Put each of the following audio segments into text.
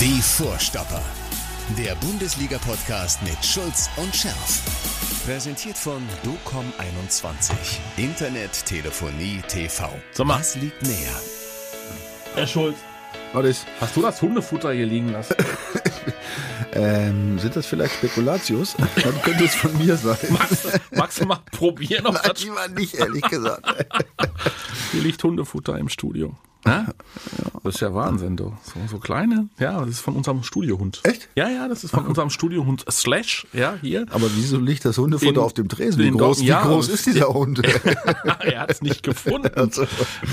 Die Vorstopper. Der Bundesliga-Podcast mit Schulz und Scherf. Präsentiert von DOCOM21. Internet, Telefonie, TV. Mal. Was liegt näher? Herr Schulz, Was ist? hast du das Hundefutter hier liegen lassen? Ähm, sind das vielleicht Spekulatius? Dann könnte es von mir sein. Magst, magst du mal probieren, ob Nein, das lieber nicht, ehrlich gesagt. Hier liegt Hundefutter im Studio. Ja? Das ist ja Wahnsinn, du. So, so kleine. Ja, das ist von unserem Studiohund. Echt? Ja, ja, das ist von unserem Studiohund Slash. Ja, hier. Aber wieso liegt das Hundefutter Den- auf dem Tresen? Wie groß, wie ja, groß ist dieser Hund? er hat es nicht gefunden.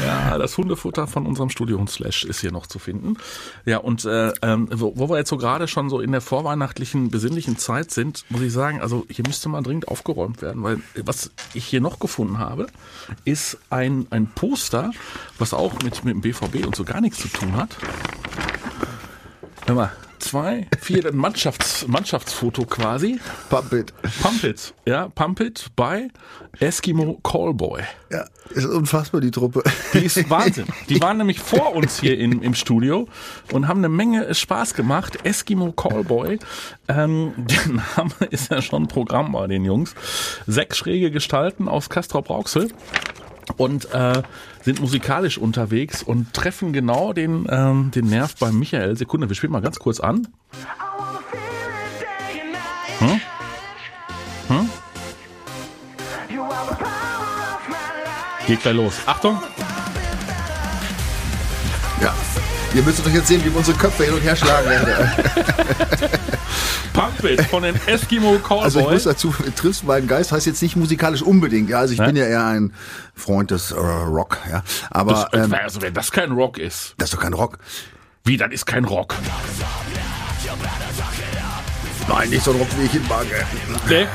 Ja, das Hundefutter von unserem Studiohund Slash ist hier noch zu finden. Ja, und äh, ähm, wo, wo wir jetzt so gerade schon so in der vorweihnachtlichen, besinnlichen Zeit sind, muss ich sagen, also hier müsste mal dringend aufgeräumt werden, weil was ich hier noch gefunden habe, ist ein, ein Poster, was auch mit, mit dem BVB und so gar nichts zu tun hat. Hör mal, zwei, vier, ein Mannschafts, Mannschaftsfoto quasi. Pump it. Pump It, ja, Pump It bei Eskimo Callboy. Ja, ist unfassbar, die Truppe. Die ist Wahnsinn. Die waren nämlich vor uns hier in, im Studio und haben eine Menge Spaß gemacht. Eskimo Callboy. Ähm, der Name ist ja schon Programm bei den Jungs. Sechs schräge Gestalten aus Castrop Rauxel und äh, sind musikalisch unterwegs und treffen genau den, ähm, den Nerv bei Michael. Sekunde, wir spielen mal ganz kurz an. Hm? Hm? Geht gleich los. Achtung! Ja. Ihr müsst doch jetzt sehen, wie wir unsere Köpfe hin und her schlagen. Pump It von den Eskimo Callboy. Also ich muss dazu, triffst meinen Geist heißt jetzt nicht musikalisch unbedingt. Ja, also ich Hä? bin ja eher ein Freund des äh, Rock. Ja, aber das, ähm, also wenn das kein Rock ist. das ist doch kein Rock. Wie, das ist kein Rock. Nein, nicht so ein Rock, wie ich ihn mag. Nee?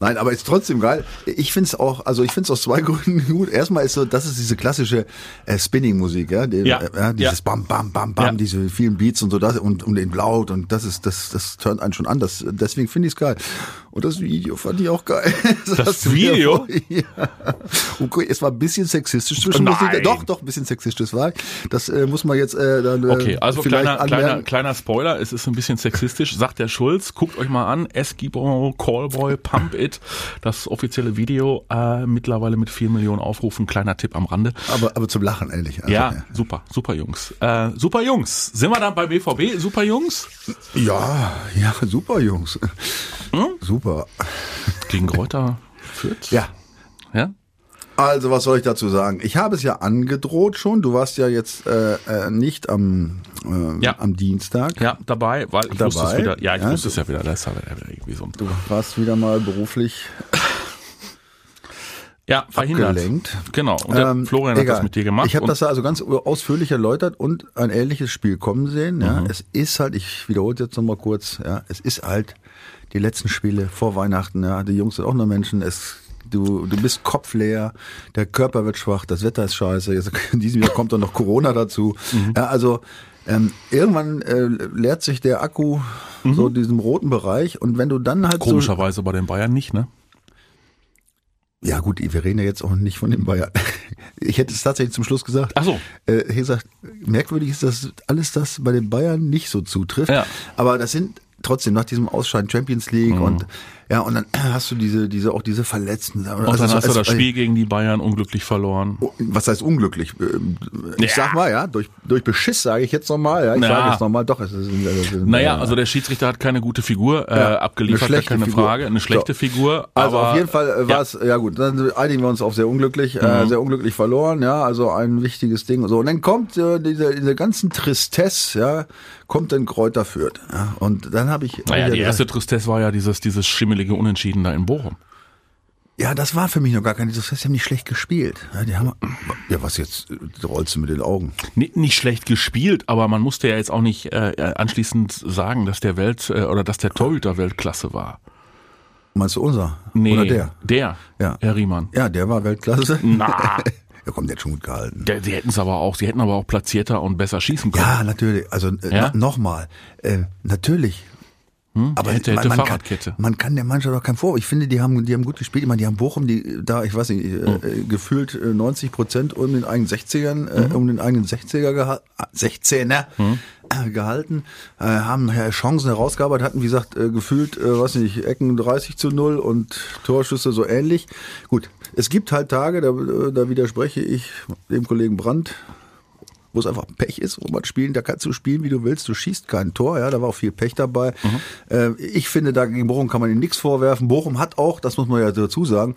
Nein, aber ist trotzdem geil. Ich find's auch, also ich find's aus zwei Gründen gut. Erstmal ist so, das ist diese klassische äh, Spinning-Musik, ja, die, Ja. äh, ja dieses Ja. Bam, Bam, Bam, Bam, Ja. diese vielen Beats und so das und und den laut und das ist, das, das turnt einen schon an. Das, deswegen finde ich's geil. Und das Video fand ich auch geil. Das mir Video? Ja. Okay, es war ein bisschen sexistisch zwischen Nein. Doch, doch, ein bisschen sexistisch war. Das äh, muss man jetzt äh, dann äh, Okay, also vielleicht kleiner, anmerken. kleiner, kleiner Spoiler, es ist ein bisschen sexistisch, sagt der Schulz. Guckt euch mal an, Eskimo Callboy Pump It, das offizielle Video, äh, mittlerweile mit vier Millionen Aufrufen. Kleiner Tipp am Rande. Aber, aber zum Lachen, ehrlich. Also, Ja, super, super Jungs. Äh, super Jungs. Sind wir dann bei BVB? Super Jungs? Ja, ja, super, Jungs. Hm? Super. Gegen Kräuter Fürth? Ja. Ja? Also, was soll ich dazu sagen? Ich habe es ja angedroht schon. Du warst ja jetzt äh, äh, nicht am, äh, Ja. am Dienstag. Ja, dabei, weil ich Dabei? wusste es wieder. Ja, ich Ja, wusste es ja wieder. Das ja wieder irgendwie so ein Du warst wieder mal beruflich Ja, verhindert. abgelenkt. Genau. Und der Ähm, Florian hat egal. das mit dir gemacht. Ich habe das also ganz ausführlich erläutert und ein ähnliches Spiel kommen sehen. Ja, Mhm. es ist halt, ich wiederhole jetzt nochmal kurz. Ja, es ist halt die letzten Spiele vor Weihnachten. Ja, die Jungs sind auch nur Menschen. Es Du, du bist kopfleer, der Körper wird schwach, das Wetter ist scheiße, jetzt in diesem Jahr kommt dann noch Corona dazu. Mhm. Ja, also ähm, irgendwann äh, leert sich der Akku so in diesem roten Bereich und wenn du dann halt so komischerweise bei den Bayern nicht, ne? ja gut, wir reden ja jetzt auch nicht von den Bayern. Ich hätte es tatsächlich zum Schluss gesagt. Ach so. Äh, ich gesagt, merkwürdig ist, dass alles das bei den Bayern nicht so zutrifft. Ja. Aber das sind trotzdem nach diesem Ausscheiden Champions League Mhm. und ja, und dann hast du diese, diese, auch diese Verletzten. Also Und dann hast du das Spiel gegen die Bayern unglücklich verloren. Was heißt unglücklich? Ähm, Ich Ja. sag mal, ja, durch, durch Beschiss sage ich jetzt nochmal, ja, ich Ja. sage jetzt nochmal, doch, es ist, es ist Naja, also der Schiedsrichter hat keine gute Figur äh, Ja, abgeliefert, eine keine Figur. Frage. Eine schlechte So. Figur. Also aber, auf jeden Fall äh, war ja. es, ja. gut, dann einigen wir uns auf sehr unglücklich, äh, sehr unglücklich verloren, ja, also ein wichtiges Ding. So, und dann kommt äh, diese, diese ganzen Tristesse, ja, kommt dann Kräuter Fürth. Ja, und dann habe ich. Naja, die ja erste Tristesse war ja dieses, dieses schimmelige Unentschieden da in Bochum. Ja, das war für mich noch gar kein Tristesse, die haben nicht schlecht gespielt. Ja, die haben, ja, was jetzt, rollst du mit den Augen. Nicht, nicht schlecht gespielt, aber man musste ja jetzt auch nicht äh, anschließend sagen, dass der Welt äh, oder dass der Torhüter Weltklasse war. Meinst du unser? Nee, Oder der? Der, Ja. Herr Riemann. Ja, der war Weltklasse. Na, Ja, komm, der hat schon gut gehalten. der, die hätten es aber auch, sie hätten aber auch platzierter und besser schießen können. Ja, natürlich. Also äh, Ja? no, nochmal, äh, natürlich. Aber Hätte, hätte man, man, kann, Fahrradkette. man kann der Mannschaft doch keinen Vorwurf. Ich finde, die haben, die haben gut gespielt. Ich meine, die haben Bochum, die da, ich weiß nicht, Hm. äh, gefühlt äh, 90 Prozent um den eigenen 60ern, Hm. äh, um den eigenen 60er gehabt, 16er. Hm. äh, gehalten, äh, haben Chancen herausgearbeitet, hatten wie gesagt äh, gefühlt, äh, weiß nicht, Ecken 30 zu 0 und Torschüsse so ähnlich. Gut, es gibt halt Tage, da, da widerspreche ich dem Kollegen Brandt, wo es einfach Pech ist, wo man spielen, da kannst du spielen, wie du willst, du schießt kein Tor, ja, da war auch viel Pech dabei. Mhm. Äh, ich finde, da gegen Bochum kann man ihm nichts vorwerfen. Bochum hat auch, das muss man ja dazu sagen,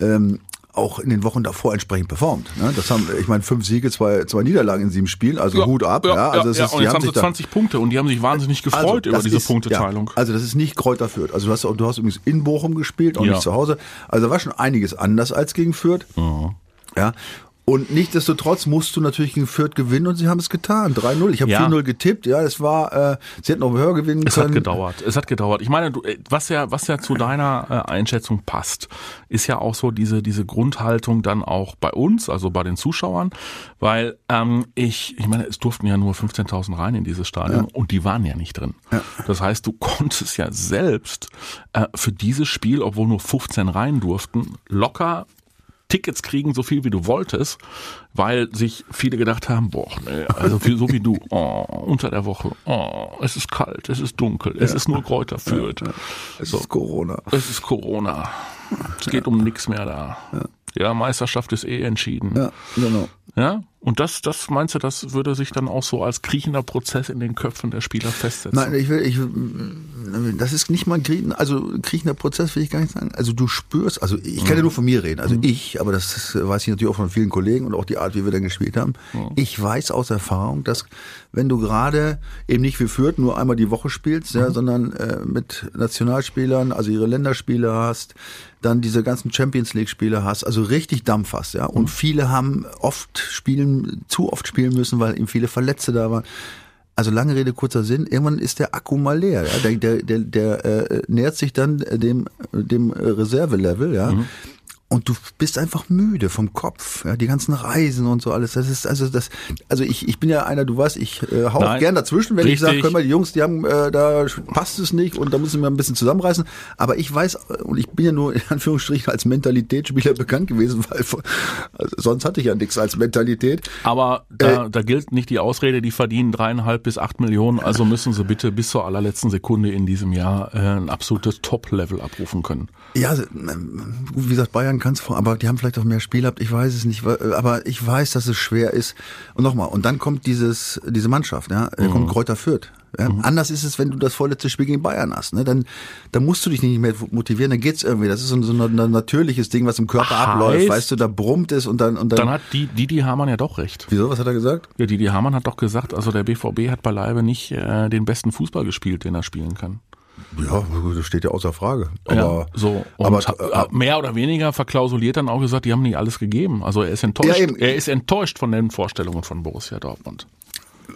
ähm, auch in den Wochen davor entsprechend performt. Ne? Das haben, ich meine, fünf Siege, zwei, zwei Niederlagen in sieben Spielen, also ja, Hut ab. Ja, ja, also ja, ist, und jetzt haben sie 20 Punkte und die haben sich wahnsinnig gefreut also, über diese ist, Punkteteilung. Ja, also das ist nicht Kräuter Fürth. Also du hast, du hast übrigens in Bochum gespielt, auch nicht zu Hause. Also war schon einiges anders als gegen Fürth. Ja. Und nichtsdestotrotz musst du natürlich gegen Fürth gewinnen und sie haben es getan. 3-0. Ich habe ja. 4-0 getippt. Ja, es war, äh, sie hätten noch höher gewinnen es können. Es hat gedauert. Es hat gedauert. Ich meine, du, äh, was ja, was ja zu deiner äh, Einschätzung passt, ist ja auch so diese, diese Grundhaltung dann auch bei uns, also bei den Zuschauern, weil ähm, ich, ich meine, es durften ja nur 15.000 rein in dieses Stadion ja. und die waren ja nicht drin. Ja. Das heißt, du konntest ja selbst äh, für dieses Spiel, obwohl nur 15 rein durften, locker Tickets kriegen, so viel wie du wolltest, weil sich viele gedacht haben, boah, nee, also viel, so wie du, oh, unter der Woche, oh, es ist kalt, es ist dunkel, es ist nur Kräuter führt. Ja, ja. Es so. ist Corona. Es ist Corona. Es geht um nichts mehr da. Ja, Meisterschaft ist eh entschieden. Ja, genau. Ja, und das, das meinst du, das würde sich dann auch so als kriechender Prozess in den Köpfen der Spieler festsetzen? Nein, ich will, ich, das ist nicht mal ein kriechender, also kriechender Prozess will ich gar nicht sagen. Also du spürst, also ich kann ja mhm. nur von mir reden, also mhm. ich, aber das weiß ich natürlich auch von vielen Kollegen und auch die Art, wie wir dann gespielt haben. Mhm. Ich weiß aus Erfahrung, dass wenn du gerade eben nicht wie Fürth nur einmal die Woche spielst, ja, mhm. sondern äh, mit Nationalspielern, also ihre Länderspiele hast, dann diese ganzen Champions League Spiele hast, also richtig Dampf hast, ja. Und mhm. viele haben oft spielen, zu oft spielen müssen, weil eben viele Verletzte da waren. Also lange Rede, kurzer Sinn, irgendwann ist der Akku mal leer. Ja? Der, der, der, der äh, nähert sich dann dem, dem Reservelevel, ja. Mhm und du bist einfach müde vom Kopf, ja, die ganzen Reisen und so alles. Das ist also das, also ich, ich bin ja einer, du weißt, ich äh, hau Nein, gern dazwischen, wenn richtig. ich sage, können wir die Jungs, die haben, äh, da passt es nicht und da müssen wir ein bisschen zusammenreißen. Aber ich weiß und ich bin ja nur in Anführungsstrichen als Mentalitätsspieler bekannt gewesen, weil also sonst hatte ich ja nichts als Mentalität. Aber da, äh, da gilt nicht die Ausrede, die verdienen dreieinhalb bis acht Millionen, also müssen sie bitte bis zur allerletzten Sekunde in diesem Jahr äh, ein absolutes Top-Level abrufen können. Ja, also, wie gesagt, Bayern kann es, aber die haben vielleicht auch mehr Spiel gehabt, ich weiß es nicht, aber ich weiß, dass es schwer ist. Und nochmal, und dann kommt dieses, diese Mannschaft, ja, mhm. kommt Kräuter Fürth. Ja? Mhm. Anders ist es, wenn du das vorletzte Spiel gegen Bayern hast. Ne? Dann, dann musst du dich nicht mehr motivieren, dann geht's irgendwie. Das ist so, so ein, ein natürliches Ding, was im Körper heißt, abläuft, weißt du, da brummt es und dann und dann. Dann hat die Didi Hamann ja doch recht. Wieso? Was hat er gesagt? Ja, Didi Hamann hat doch gesagt, also der BVB hat beileibe nicht äh, den besten Fußball gespielt, den er spielen kann. Ja, das steht ja außer Frage. Aber, ja, so. aber äh, mehr oder weniger verklausuliert dann auch gesagt, die haben nicht alles gegeben. Also er ist enttäuscht. Ja, er ist enttäuscht von den Vorstellungen von Borussia Dortmund.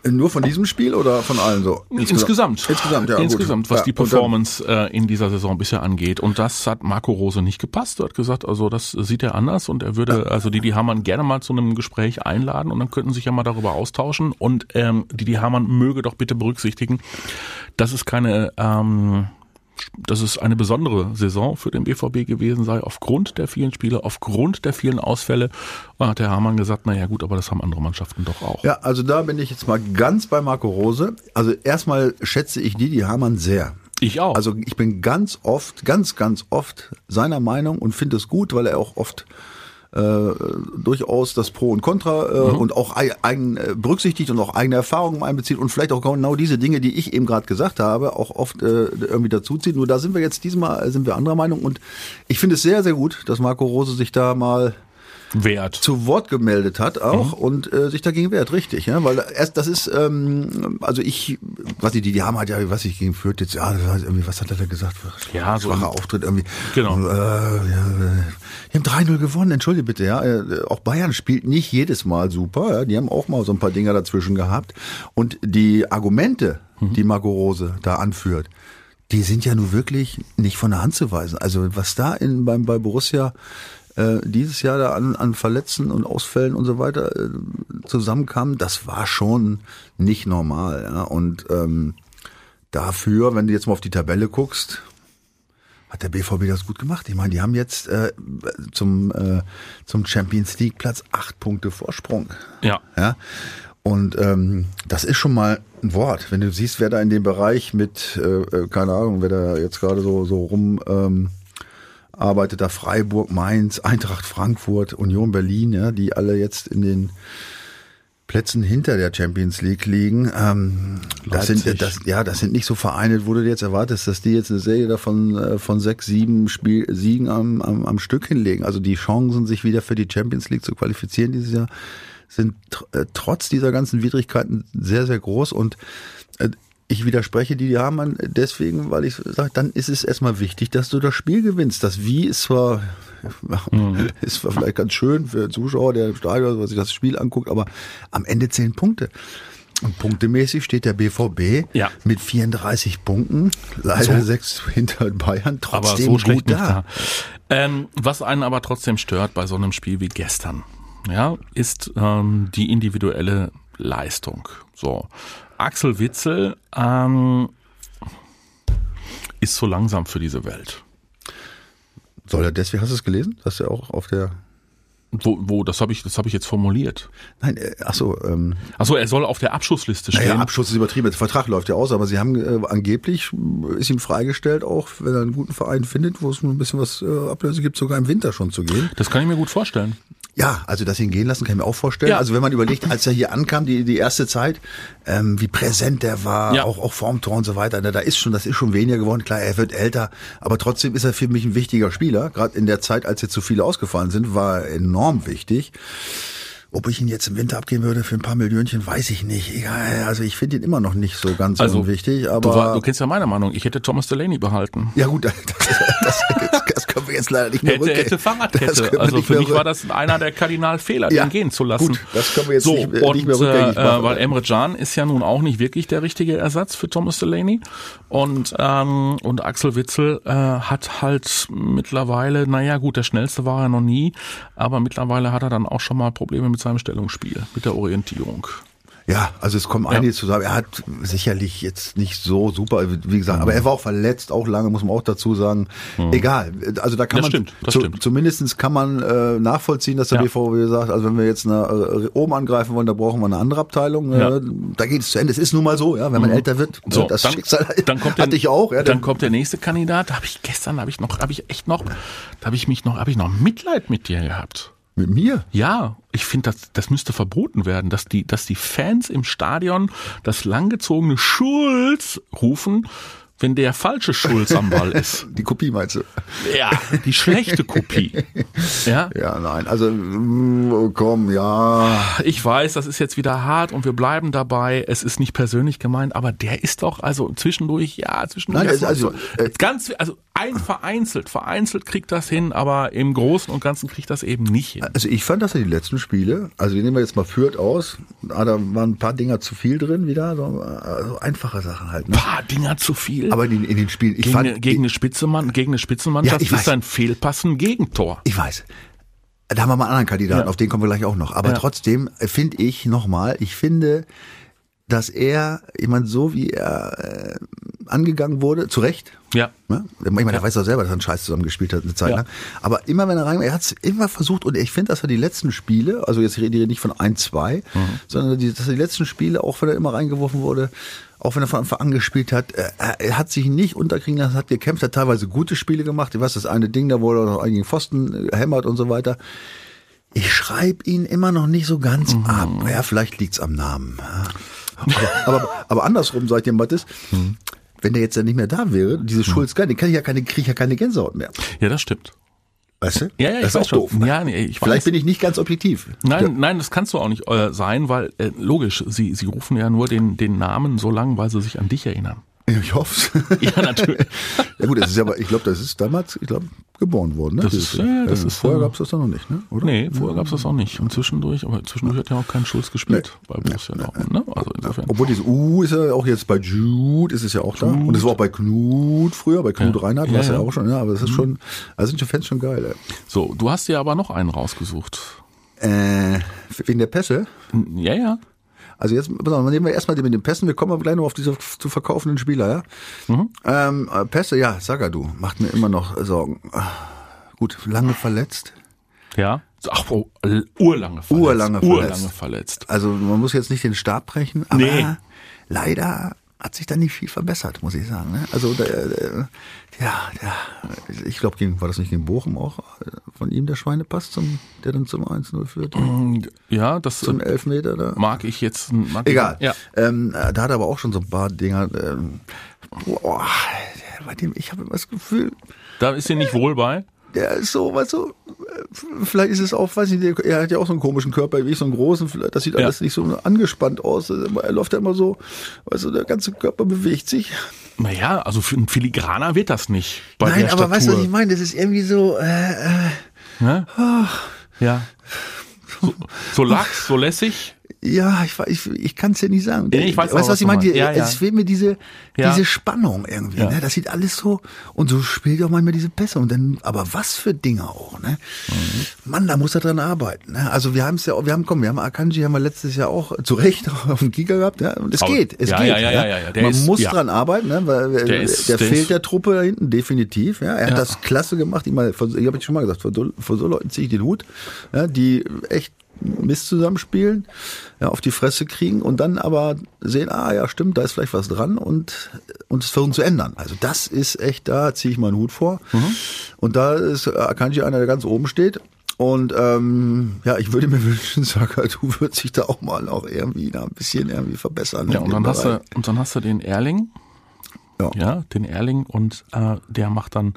Nur von diesem Spiel oder von allen so? Insgesamt. Insgesamt, ja. Insgesamt, was ja, die Performance äh, in dieser Saison bisher angeht. Und das hat Marco Rose nicht gepasst. Er hat gesagt, also das sieht er anders und er würde, also Didi Hamann gerne mal zu einem Gespräch einladen und dann könnten sich ja mal darüber austauschen. Und ähm, Didi Hamann möge doch bitte berücksichtigen, dass es keine ähm, dass es eine besondere Saison für den BVB gewesen sei, aufgrund der vielen Spiele, aufgrund der vielen Ausfälle. Und hat der Hamann gesagt, naja gut, aber das haben andere Mannschaften doch auch. Ja, also da bin ich jetzt mal ganz bei Marco Rose. Also erstmal schätze ich Didi Hamann sehr. Ich auch. Also ich bin ganz oft, ganz, ganz oft seiner Meinung und finde es gut, weil er auch oft äh, durchaus das Pro und Contra äh, mhm. und auch eigen äh, berücksichtigt und auch eigene Erfahrungen einbezieht und vielleicht auch genau diese Dinge, die ich eben gerade gesagt habe, auch oft äh, irgendwie dazuzieht. Nur da sind wir jetzt diesmal sind wir anderer Meinung und ich finde es sehr sehr gut, dass Marco Rose sich da mal wehrt. zu Wort gemeldet hat auch mhm. und äh, sich dagegen wehrt, richtig, ja, weil erst das ist, ähm, also ich, was ich, die, die haben halt ja, was ich gegen führt jetzt, ja, irgendwie, was hat er da gesagt? Ja, so schwacher Auftritt irgendwie. Genau. Und, äh, ja, die haben 3-0 gewonnen, entschuldige bitte, ja. Äh, auch Bayern spielt nicht jedes Mal super, ja. Die haben auch mal so ein paar Dinger dazwischen gehabt. Und die Argumente, mhm. die Marco Rose da anführt, die sind ja nun wirklich nicht von der Hand zu weisen. Also was da in, beim, bei Borussia äh, dieses Jahr da an, an Verletzten und Ausfällen und so weiter äh, zusammenkam, das war schon nicht normal. Ja? Und ähm, dafür, wenn du jetzt mal auf die Tabelle guckst, hat der BVB das gut gemacht. Ich meine, die haben jetzt äh, zum, äh, zum Champions League Platz acht Punkte Vorsprung. Ja. ja? Und ähm, das ist schon mal ein Wort. Wenn du siehst, wer da in dem Bereich mit, äh, äh, keine Ahnung, wer da jetzt gerade so, so rum ähm, arbeitet, da Freiburg, Mainz, Eintracht Frankfurt, Union Berlin, ja, die alle jetzt in den Plätzen hinter der Champions League liegen. Ähm, das sind das, ja, das sind nicht so Vereine, wo du jetzt erwartest, dass die jetzt eine Serie davon äh, von sechs, sieben Spiel, Siegen am, am, am Stück hinlegen. Also die Chancen, sich wieder für die Champions League zu qualifizieren dieses Jahr, sind äh, trotz dieser ganzen Widrigkeiten sehr, sehr groß und äh, ich widerspreche die, die haben deswegen, weil ich sage, dann ist es erstmal wichtig, dass du das Spiel gewinnst. Das Wie ist zwar, mhm. ist zwar vielleicht ganz schön für Zuschauer, der im Stadion sich das Spiel anguckt, aber am Ende zehn Punkte. Und punktemäßig steht der BVB ja. mit 34 Punkten, leider so. sechs hinter Bayern, trotzdem aber so gut da. da. Ähm, was einen aber trotzdem stört bei so einem Spiel wie gestern, ja, ist ähm, die individuelle Leistung. So, Axel Witzel ähm, ist so langsam für diese Welt. Soll er deswegen, hast du es gelesen? Dass er auch auf der wo, wo, das habe ich, das habe ich jetzt formuliert. Nein, äh, ach so. Ähm, ach so, er soll auf der Abschussliste stehen. Naja, Abschuss ist übertrieben. Der Vertrag läuft ja aus, aber sie haben äh, angeblich ist ihm freigestellt, auch wenn er einen guten Verein findet, wo es ein bisschen was äh, Ablöse gibt, sogar im Winter schon zu gehen. Das kann ich mir gut vorstellen. Ja, also das ihn gehen lassen, kann ich mir auch vorstellen. Ja. Also wenn man überlegt, als er hier ankam, die, die erste Zeit, ähm, wie präsent er war, ja. auch, auch vorm Tor und so weiter, da ist schon, das ist schon weniger geworden. Klar, er wird älter, aber trotzdem ist er für mich ein wichtiger Spieler. Gerade in der Zeit, als jetzt so viele ausgefallen sind, war er enorm wichtig. Ob ich ihn jetzt im Winter abgeben würde für ein paar Millionchen, weiß ich nicht. Ja, also ich finde ihn immer noch nicht so ganz also, unwichtig. Aber du, war, du, kennst ja meine Meinung. Ich hätte Thomas Delaney behalten. Ja gut, das, das, das, können wir jetzt leider nicht mehr hätte, rückgängig. Hätte Fahrradkette. Also für mich war das einer der Kardinalfehler, ja, den gehen zu lassen. Gut, das können wir jetzt so, nicht, und, nicht mehr rückgängig äh, machen. Weil Emre Can ist ja nun auch nicht wirklich der richtige Ersatz für Thomas Delaney. Und, ähm, und Axel Witzel äh, hat halt mittlerweile, naja gut, der schnellste war er noch nie, aber mittlerweile hat er dann auch schon mal Probleme mit seinem Stellungsspiel mit der Orientierung. Ja, also es kommen einige ja. zusammen. Er hat sicherlich jetzt nicht so super, wie gesagt, mhm. aber er war auch verletzt, auch lange, muss man auch dazu sagen. Mhm. Egal. Also da kann das man stimmt, zu, zumindest kann man äh, nachvollziehen, dass der ja. BVB sagt, also wenn wir jetzt eine, äh, oben angreifen wollen, da brauchen wir eine andere Abteilung. Äh, ja. Äh, da geht es zu Ende. Es ist nun mal so, ja, wenn man mhm. älter wird, so, das dann, Schicksal dann kommt der, hatte ich auch. Ja, dann kommt der nächste Kandidat. Da habe ich gestern, habe ich noch, habe ich echt noch, da habe ich mich noch, habe ich noch Mitleid mit dir gehabt. Mit mir? Ja, ich finde, das, das müsste verboten werden, dass die, dass die Fans im Stadion das langgezogene Schulz rufen, wenn der falsche Schulz am Ball ist. Die Kopie meinst du? Ja, die schlechte Kopie. Ja? Ja, nein, also mm, komm, ja. Ich weiß, das ist jetzt wieder hart und wir bleiben dabei. Es ist nicht persönlich gemeint, aber der ist doch also zwischendurch, ja, zwischendurch. Nein, also, äh, ganz, also ein vereinzelt, vereinzelt kriegt das hin, aber im Großen und Ganzen kriegt das eben nicht hin. Also ich fand, dass er die letzten Spiele, also nehmen wir jetzt mal Fürth aus, da waren ein paar Dinger zu viel drin wieder, so, also einfache Sachen halt. Ne? Paar Dinger zu viel? Aber in, in den Spielen, ich gegen, fand, gegen eine Spitzenmann, gegen eine Spitzenmannschaft ja, ist ein Fehlpassen Gegentor. Ich weiß. Da haben wir mal einen anderen Kandidaten, ja. auf den kommen wir gleich auch noch. Aber ja. trotzdem finde ich nochmal, ich finde, dass er, ich meine, so wie er äh, angegangen wurde, zu Recht. Ja. Ne? Ich meine, ja. er weiß doch selber, dass er einen Scheiß zusammengespielt hat eine Zeit ja. lang. Aber immer wenn er rein, er hat es immer versucht und ich finde, dass er die letzten Spiele, also jetzt rede ich nicht von ein, zwei, mhm. sondern die, dass er die letzten Spiele, auch wenn er immer reingeworfen wurde, auch wenn er von Anfang an gespielt hat, er, er hat sich nicht unterkriegen lassen, hat gekämpft, hat teilweise gute Spiele gemacht. Ich weiß, das eine Ding, da wo er noch einigen Pfosten hämmert und so weiter. Ich schreibe ihn immer noch nicht so ganz mhm. ab. Ja, vielleicht liegt's am Namen. Aber, aber, aber andersrum, sag ich dir, Mathis, mhm. wenn der jetzt ja nicht mehr da wäre, diese mhm. Schulz, den kann ich ja keine, kriege ich ja keine Gänsehaut mehr. Ja, das stimmt. Weißt du? Ja, ja, das ist auch schon. doof. Ne? Ja, nee, ich Vielleicht weiß. bin ich nicht ganz objektiv. Nein, ja. nein, das kannst du auch nicht äh, sein, weil äh, logisch, sie, sie rufen ja nur den, den Namen so lang, weil sie sich an dich erinnern. Ich hoffe Ja, natürlich. ja gut, das ist aber, ich glaube, das ist damals, ich glaube, geboren worden. Ne? Das, ist, ja, das ist vorher gab es das dann noch nicht, ne? Oder? Nee, vorher gab es das auch nicht. Und zwischendurch, aber zwischendurch hat ja auch kein Schulz gespielt nee. bei Borussia Dortmund, ne? Also insofern. Obwohl dieses U ist ja auch jetzt bei Jude, ist es ja auch da. Und es war auch bei Knut früher, bei Knut ja. Reinhardt war es ja, ja, auch schon, ja, aber das ist mhm. schon, also sind die Fans schon geil, ey. So, du hast dir aber noch einen rausgesucht. Äh, wegen der Pässe? Ja, ja. Also jetzt nehmen wir erstmal mit den Pässen, wir kommen aber gleich noch auf diese zu verkaufenden Spieler, ja. Mhm. Ähm, äh, Pässe, ja, Sagadu, macht mir immer noch Sorgen. Gut, lange verletzt. Ja. Ach, oh, urlange verletzt. Urlange verletzt. Urlange verletzt. Also man muss jetzt nicht den Stab brechen, aber Nee. leider hat sich da nicht viel verbessert, muss ich sagen. Ne? Also der, der, ja, der, ich glaube, war das nicht gegen Bochum auch äh, von ihm der Schweinepass, zum, der dann zum 1-0 führte? Ja, das Zum Elfmeter da? mag ich jetzt. Mag Egal. Ich, ja. Ähm, da hat er aber auch schon so ein paar Dinger. Ähm, boah, bei dem, ich habe immer das Gefühl, Da ist sie nicht wohl bei. Der ist so, weißt du, vielleicht ist es auch, weiß ich nicht, er hat ja auch so einen komischen Körper wie ich, so einen großen, das sieht Ja. alles nicht so angespannt aus. Er läuft ja immer so, weißt du, der ganze Körper bewegt sich. Naja, also für einen Filigraner wird das nicht. Nein, aber weißt du, was ich meine? Das ist irgendwie so, äh, äh, Ne? Ja. So, so lax, so lässig. Ja, ich, ich, ich kann es ja nicht sagen. Nee, ich weiß weißt auch, du, was was ich meine? Ja, ja. Es fehlt mir diese, Ja. diese Spannung irgendwie. Ja. Ne? Das sieht alles so, und so spielt auch manchmal diese Pässe. Und dann, aber was für Dinge auch, ne? Mhm. Mann, da muss er dran arbeiten. Ne? Also wir haben es ja, auch- wir haben, komm, wir haben Akanji haben wir letztes Jahr auch zu Recht auf dem Giga gehabt, ja. Und es Aber- geht, es ja, geht. ja, ja, ja, ja, der Man ist- muss ja. dran arbeiten, ne? Weil Der der, ist- der fehlt ist- der Truppe da hinten, definitiv. Ja, er Ja. hat das klasse gemacht. Ich ich habe ich schon mal gesagt, vor so, vor so Leuten ziehe ich den Hut, ja, die echt Mist zusammenspielen, ja, auf die Fresse kriegen und dann aber sehen, ah ja, stimmt, da ist vielleicht was dran und, und es versuchen zu ändern. Also das ist echt, da ziehe ich meinen Hut vor. Und da ist Akanji einer, der ganz oben steht. Und ähm, ja, ich würde mir wünschen, Saka, du würdest dich da auch mal auch irgendwie da ein bisschen irgendwie verbessern. Ja, und dann hast du, und dann hast du den Erling. Ja. Ja, den Erling und äh, der macht dann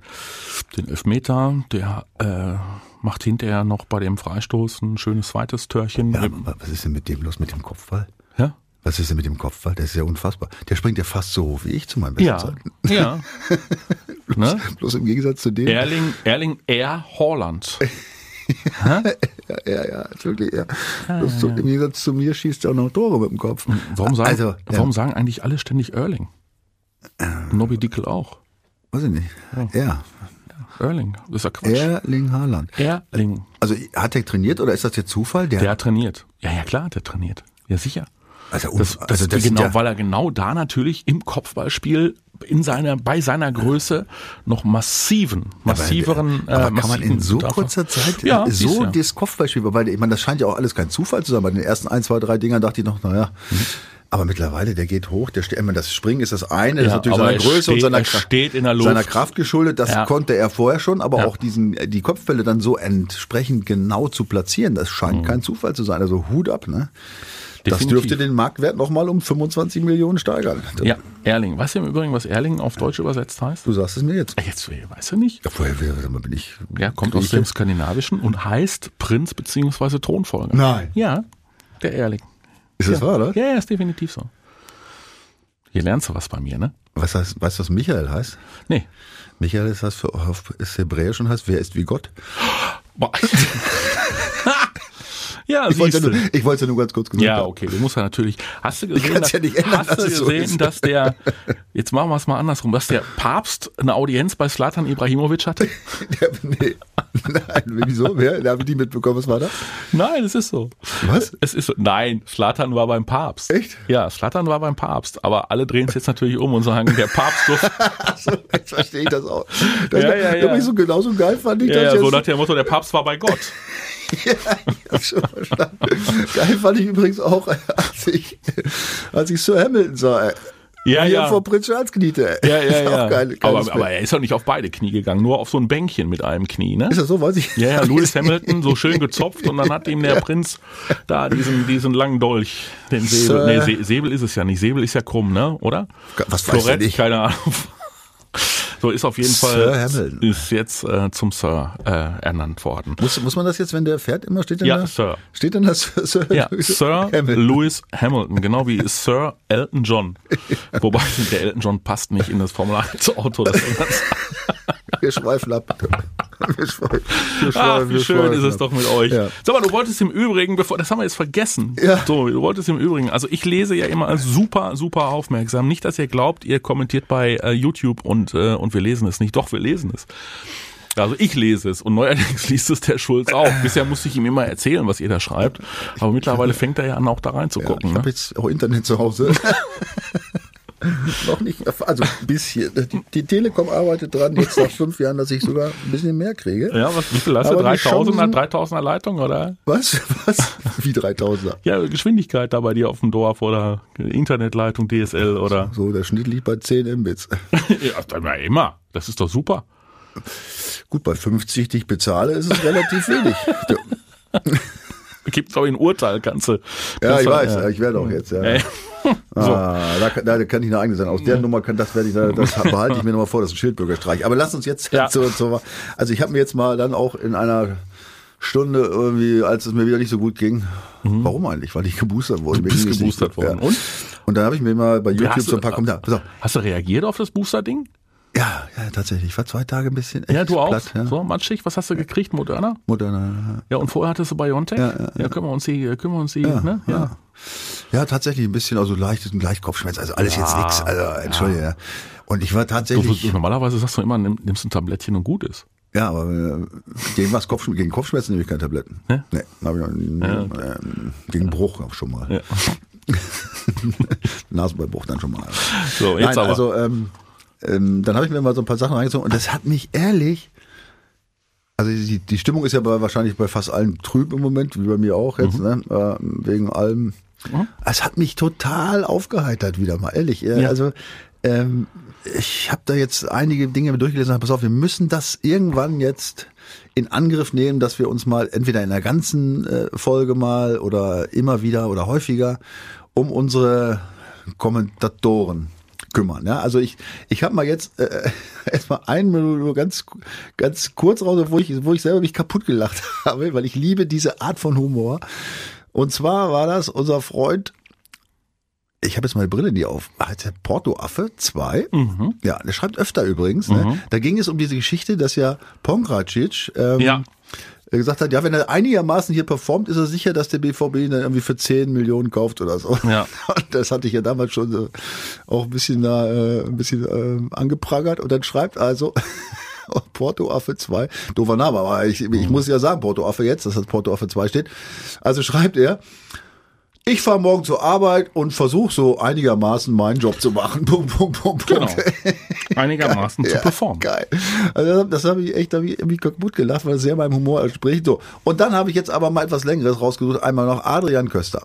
den Elfmeter, der äh, macht hinterher noch bei dem Freistoß ein schönes zweites Törchen. Ja, was ist denn mit dem los mit dem Kopfball? ja, Was ist denn mit dem Kopfball? Der ist ja unfassbar. Der springt ja fast so hoch wie ich zu meinen besten ja, Zeiten. ja. ne? Bloß im Gegensatz zu dem. Erling, Erling R. Holland. Ja, ja, ja, wirklich, ja. Bloß zu, Im Gegensatz zu mir schießt er auch noch Tore mit dem Kopf. Warum sagen, also, warum ja, sagen eigentlich alle ständig Erling? Nobby Dickel auch. weiß ich nicht. Ja. Erling, das ist ja Quatsch. Erling Haaland. Erling, Also hat er trainiert oder ist das jetzt Zufall? Der, der hat trainiert. Ja, ja klar, der trainiert. Ja, sicher. also, Das, das, also das genau, ja, weil er genau da natürlich im Kopfballspiel in seiner, bei seiner Größe noch massiven, massiveren, aber äh, kann man in so Treffer- kurzer Zeit ja, so ja. das Kopfballspiel, weil ich meine, das scheint ja auch alles kein Zufall zu sein. Bei den ersten ein, zwei, drei Dingern dachte ich noch, naja, aber mittlerweile, der geht hoch, der steht, das Springen ist das eine, das Ja, ist natürlich seiner er Größe und steht- seiner, er Kraft- seiner Kraft geschuldet, das Ja. konnte er vorher schon, aber Ja. auch diesen, die Kopfbälle dann so entsprechend genau zu platzieren, das scheint kein Zufall zu sein. Also Hut ab, ne? Das Mhm. Definitiv. dürfte den Marktwert nochmal um 25 Millionen steigern. Ja, Erling. Weißt du im Übrigen, was Erling auf Deutsch übersetzt heißt? Du sagst es mir jetzt. Jetzt weißt du nicht. Ja, vorher bin ich. Ja, kommt aus dem Skandinavischen und heißt Prinz beziehungsweise Thronfolger. Nein. Ja, der Erling. Ist das wahr, oder? Ja, ja, ist definitiv so. Hier lernst du was bei mir, ne? Was heißt, weißt du, was Michael heißt? Nee. Michael ist, heißt für, auf- ist hebräisch und heißt, wer ist wie Gott? Boah. ja, Ich wollte nur, ich wollte nur ganz kurz gesagt Ja, okay, du musst ja natürlich. Hast du gesehen, kann's ja ändern, hast dass du es so gesehen ist. dass der, jetzt machen wir es mal andersrum, dass der Papst eine Audienz bei Slatan Ibrahimovic hatte? Der, nee. Nein, wieso? Wer? Da habe ich nie mitbekommen, was war das? Nein, es ist so. Was? Es ist so. Nein, Slatan war beim Papst. Echt? Ja, Slatan war beim Papst. Aber alle drehen es jetzt natürlich um und sagen, der Papst durfte. Achso, jetzt verstehe ich das auch. Das Ja, ja, ja. übrigens so genauso geil fand ich Ja, das ja, jetzt. so nach dem Motto, der Papst war bei Gott. ja, ich hab schon verstanden. Geil fand ich übrigens auch, als ich, als ich Sir Hamilton sah. Ja, Wie er ja. vor Prinz Charles kniete. Ja, ja, ja. Geil, geiles aber, aber er ist doch nicht auf beide Knie gegangen, nur auf so ein Bänkchen mit einem Knie, ne? ist das so, weiß ich. Ja, ja, Lewis Hamilton, so schön gezopft und dann hat ihm der Ja. Prinz da diesen, diesen langen Dolch, den Sir- Säbel. Nee, Se- Säbel ist es ja nicht. Säbel ist ja krumm, ne? Oder? Was weiß ich Florett, keine Ahnung. So ist auf jeden Sir Fall Hamilton. ist jetzt äh, zum Sir äh, ernannt worden. Muss, muss man das jetzt, wenn der fährt, immer steht denn Ja, da? Sir. Steht denn das Sir? Ja, Sir Hamilton. Lewis Hamilton, genau wie Sir Elton John. Wobei der Elton John passt nicht in das Formel 1 Auto. Das ist ganz Wir schweifen ab. Wir schweifen, wir Ach, schweifen, wie wir schön ist es ab. doch mit euch. Ja. Sag mal, du wolltest im Übrigen, bevor, das haben wir jetzt vergessen. Ja. So, du wolltest im Übrigen, also ich lese ja immer super, super aufmerksam. Nicht, dass ihr glaubt, ihr kommentiert bei äh, YouTube und, äh, und wir lesen es nicht. Doch, wir lesen es. Also ich lese es und neuerdings liest es der Schulz auch. Bisher musste ich ihm immer erzählen, was ihr da schreibt. Aber mittlerweile fängt er ja an, auch da Ja, reinzugucken. ich ne? habe jetzt auch Internet zu Hause. noch nicht, also ein bisschen. Die, die Telekom arbeitet dran, jetzt nach fünf Jahren, dass ich sogar ein bisschen mehr kriege. Ja, was, wie viel hast du? Aber die 3000er, Chancen- 3000er Leitung oder? Was? Was? Wie 3000er? Ja, Geschwindigkeit da bei dir auf dem Dorf oder Internetleitung DSL oder? So, der Schnitt liegt bei 10 Mbits. ja, immer. Das ist doch super. Gut, bei 50, die ich bezahle, ist es relativ wenig. Gibt auch ein Urteil, kannst du. Ja, ich weiß, ja. ich werde auch jetzt, ja. Ey. Ah, da, kann- da kann ich eine eigene sein. Aus der Nummer kann das werde ich, da- das behalte ich mir nochmal vor, das ist ein Schildbürgerstreich. Aber lass uns jetzt Ja. zu, zu, also ich habe mir jetzt mal dann auch in einer Stunde irgendwie, als es mir wieder nicht so gut ging, warum eigentlich? Weil ich geboostert wurde. Mhm. Du bist geboostert worden. Ja. Und? Und dann habe ich mir mal bei YouTube so ein paar Kommentare. Pass auf. Hast du reagiert auf das Booster-Ding? Ja, ja, tatsächlich. Ich war zwei Tage ein bisschen echt Ja, du auch. platt. Ja. So, matschig. Was hast du gekriegt? Moderna? Moderna, Ja, und vorher hattest du BioNTech? Ja, ja, ja, können wir uns die, können wir uns die, ne? Ja. ja. Tatsächlich ein bisschen, also leichtes und leicht Kopfschmerz. Also alles jetzt nix. Also, entschuldige. Ja. Und ich war tatsächlich. du, normalerweise sagst du immer, nimm, nimmst ein Tablettchen und gut ist. Ja, aber äh, gegen was Kopfschmerzen, gegen Kopfschmerzen nehme ich keine Tabletten. Ne? Nee, hab ich noch nie, ähm, gegen Bruch auch schon mal. Ja. Nasenbeibruch dann schon mal. So, jetzt Nein, aber. also ähm, ähm, dann habe ich mir mal so ein paar Sachen reingezogen und das hat mich ehrlich, also die, die Stimmung ist ja bei, wahrscheinlich bei fast allen trüb im Moment, wie bei mir auch jetzt, ne, äh, wegen allem. Mhm. Es hat mich total aufgeheitert wieder mal, ehrlich. Äh, Ja. Also ähm, ich habe da jetzt einige Dinge durchgelesen. und hab, Pass auf, wir müssen das irgendwann jetzt in Angriff nehmen, dass wir uns mal entweder in der ganzen äh, Folge mal oder immer wieder oder häufiger um unsere Kommentatoren kümmern. Ja, also ich ich habe mal jetzt äh, erstmal einen Minute nur ganz ganz kurz raus, wo ich wo ich selber mich kaputt gelacht habe, weil ich liebe diese Art von Humor. Und zwar war das unser Freund ich habe jetzt meine Brille nie auf. Heißt der Porto-Affe 2? Mhm. Ja, der schreibt öfter übrigens. Ne? Da ging es um diese Geschichte, dass ja Pongracic ähm, Ja. Gesagt hat, ja, wenn er einigermaßen hier performt, ist er sicher, dass der BVB ihn dann irgendwie für 10 Millionen kauft oder so. Ja. Und das hatte ich ja damals schon so auch ein bisschen äh, ein bisschen äh, angeprangert. Und dann schreibt also Porto Affe 2, doofer Name, aber ich, ich muss ja sagen, Porto Affe jetzt, dass das Porto Affe 2 steht. Also schreibt er, ich fahre morgen zur Arbeit und versuche so einigermaßen meinen Job zu machen. Punkt, Punkt, Punkt, Genau. Punkt. Einigermaßen zu Ja, performen. Geil. Also das, habe ich echt hab ich irgendwie kaputt gelacht, weil es sehr meinem Humor entspricht. So. Und dann habe ich jetzt aber mal etwas längeres rausgesucht. Einmal noch Adrian Köster.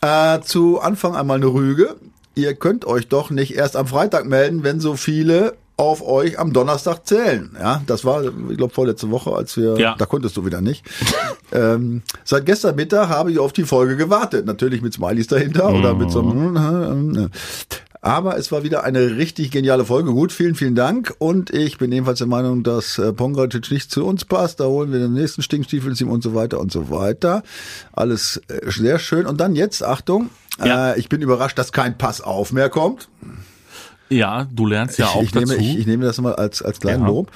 Äh, zu Anfang einmal eine Rüge. Ihr könnt euch doch nicht erst am Freitag melden, wenn so viele auf euch am Donnerstag zählen. Ja, das war, ich glaube, vorletzte Woche, als wir, Ja. da konntest du wieder nicht. ähm, seit gestern Mittag habe ich auf die Folge gewartet. Natürlich mit Smileys dahinter oder mit so einem, aber es war wieder eine richtig geniale Folge. Gut, vielen, vielen Dank. Und ich bin ebenfalls der Meinung, dass äh, Pongracic nicht zu uns passt. Da holen wir den nächsten Stinkstiefel und so weiter und so weiter. Alles äh, sehr schön. Und dann jetzt, Achtung, Ja. äh, ich bin überrascht, dass kein Pass auf mehr kommt. Ja, du lernst ja ich, auch ich, dazu. nehme, ich, ich nehme das mal als, als kleinen Ja. Lob.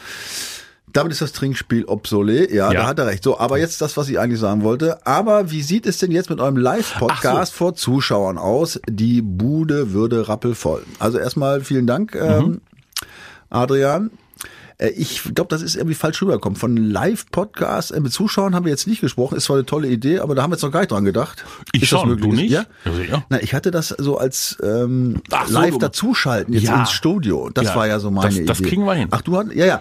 Damit ist das Trinkspiel obsolet. Ja, Ja. da hat er recht. So, aber jetzt das, was ich eigentlich sagen wollte. Aber wie sieht es denn jetzt mit eurem Live-Podcast vor Zuschauern aus? Die Bude würde rappelvoll. Also erstmal vielen Dank, ähm, Adrian. Äh, Ich glaube, das ist irgendwie falsch rübergekommen. Von Live-Podcast äh, mit Zuschauern haben wir jetzt nicht gesprochen. Ist zwar eine tolle Idee, aber da haben wir jetzt noch gar nicht dran gedacht. Ich ist das schon, möglich? du nicht? Ja? Ja. Na, ich hatte das so als ähm, Ach so, live du- dazuschalten jetzt Ja. ins Studio. Das Ja, war ja so meine das- Idee. das kriegen wir hin. Ach, du hast, ja, ja.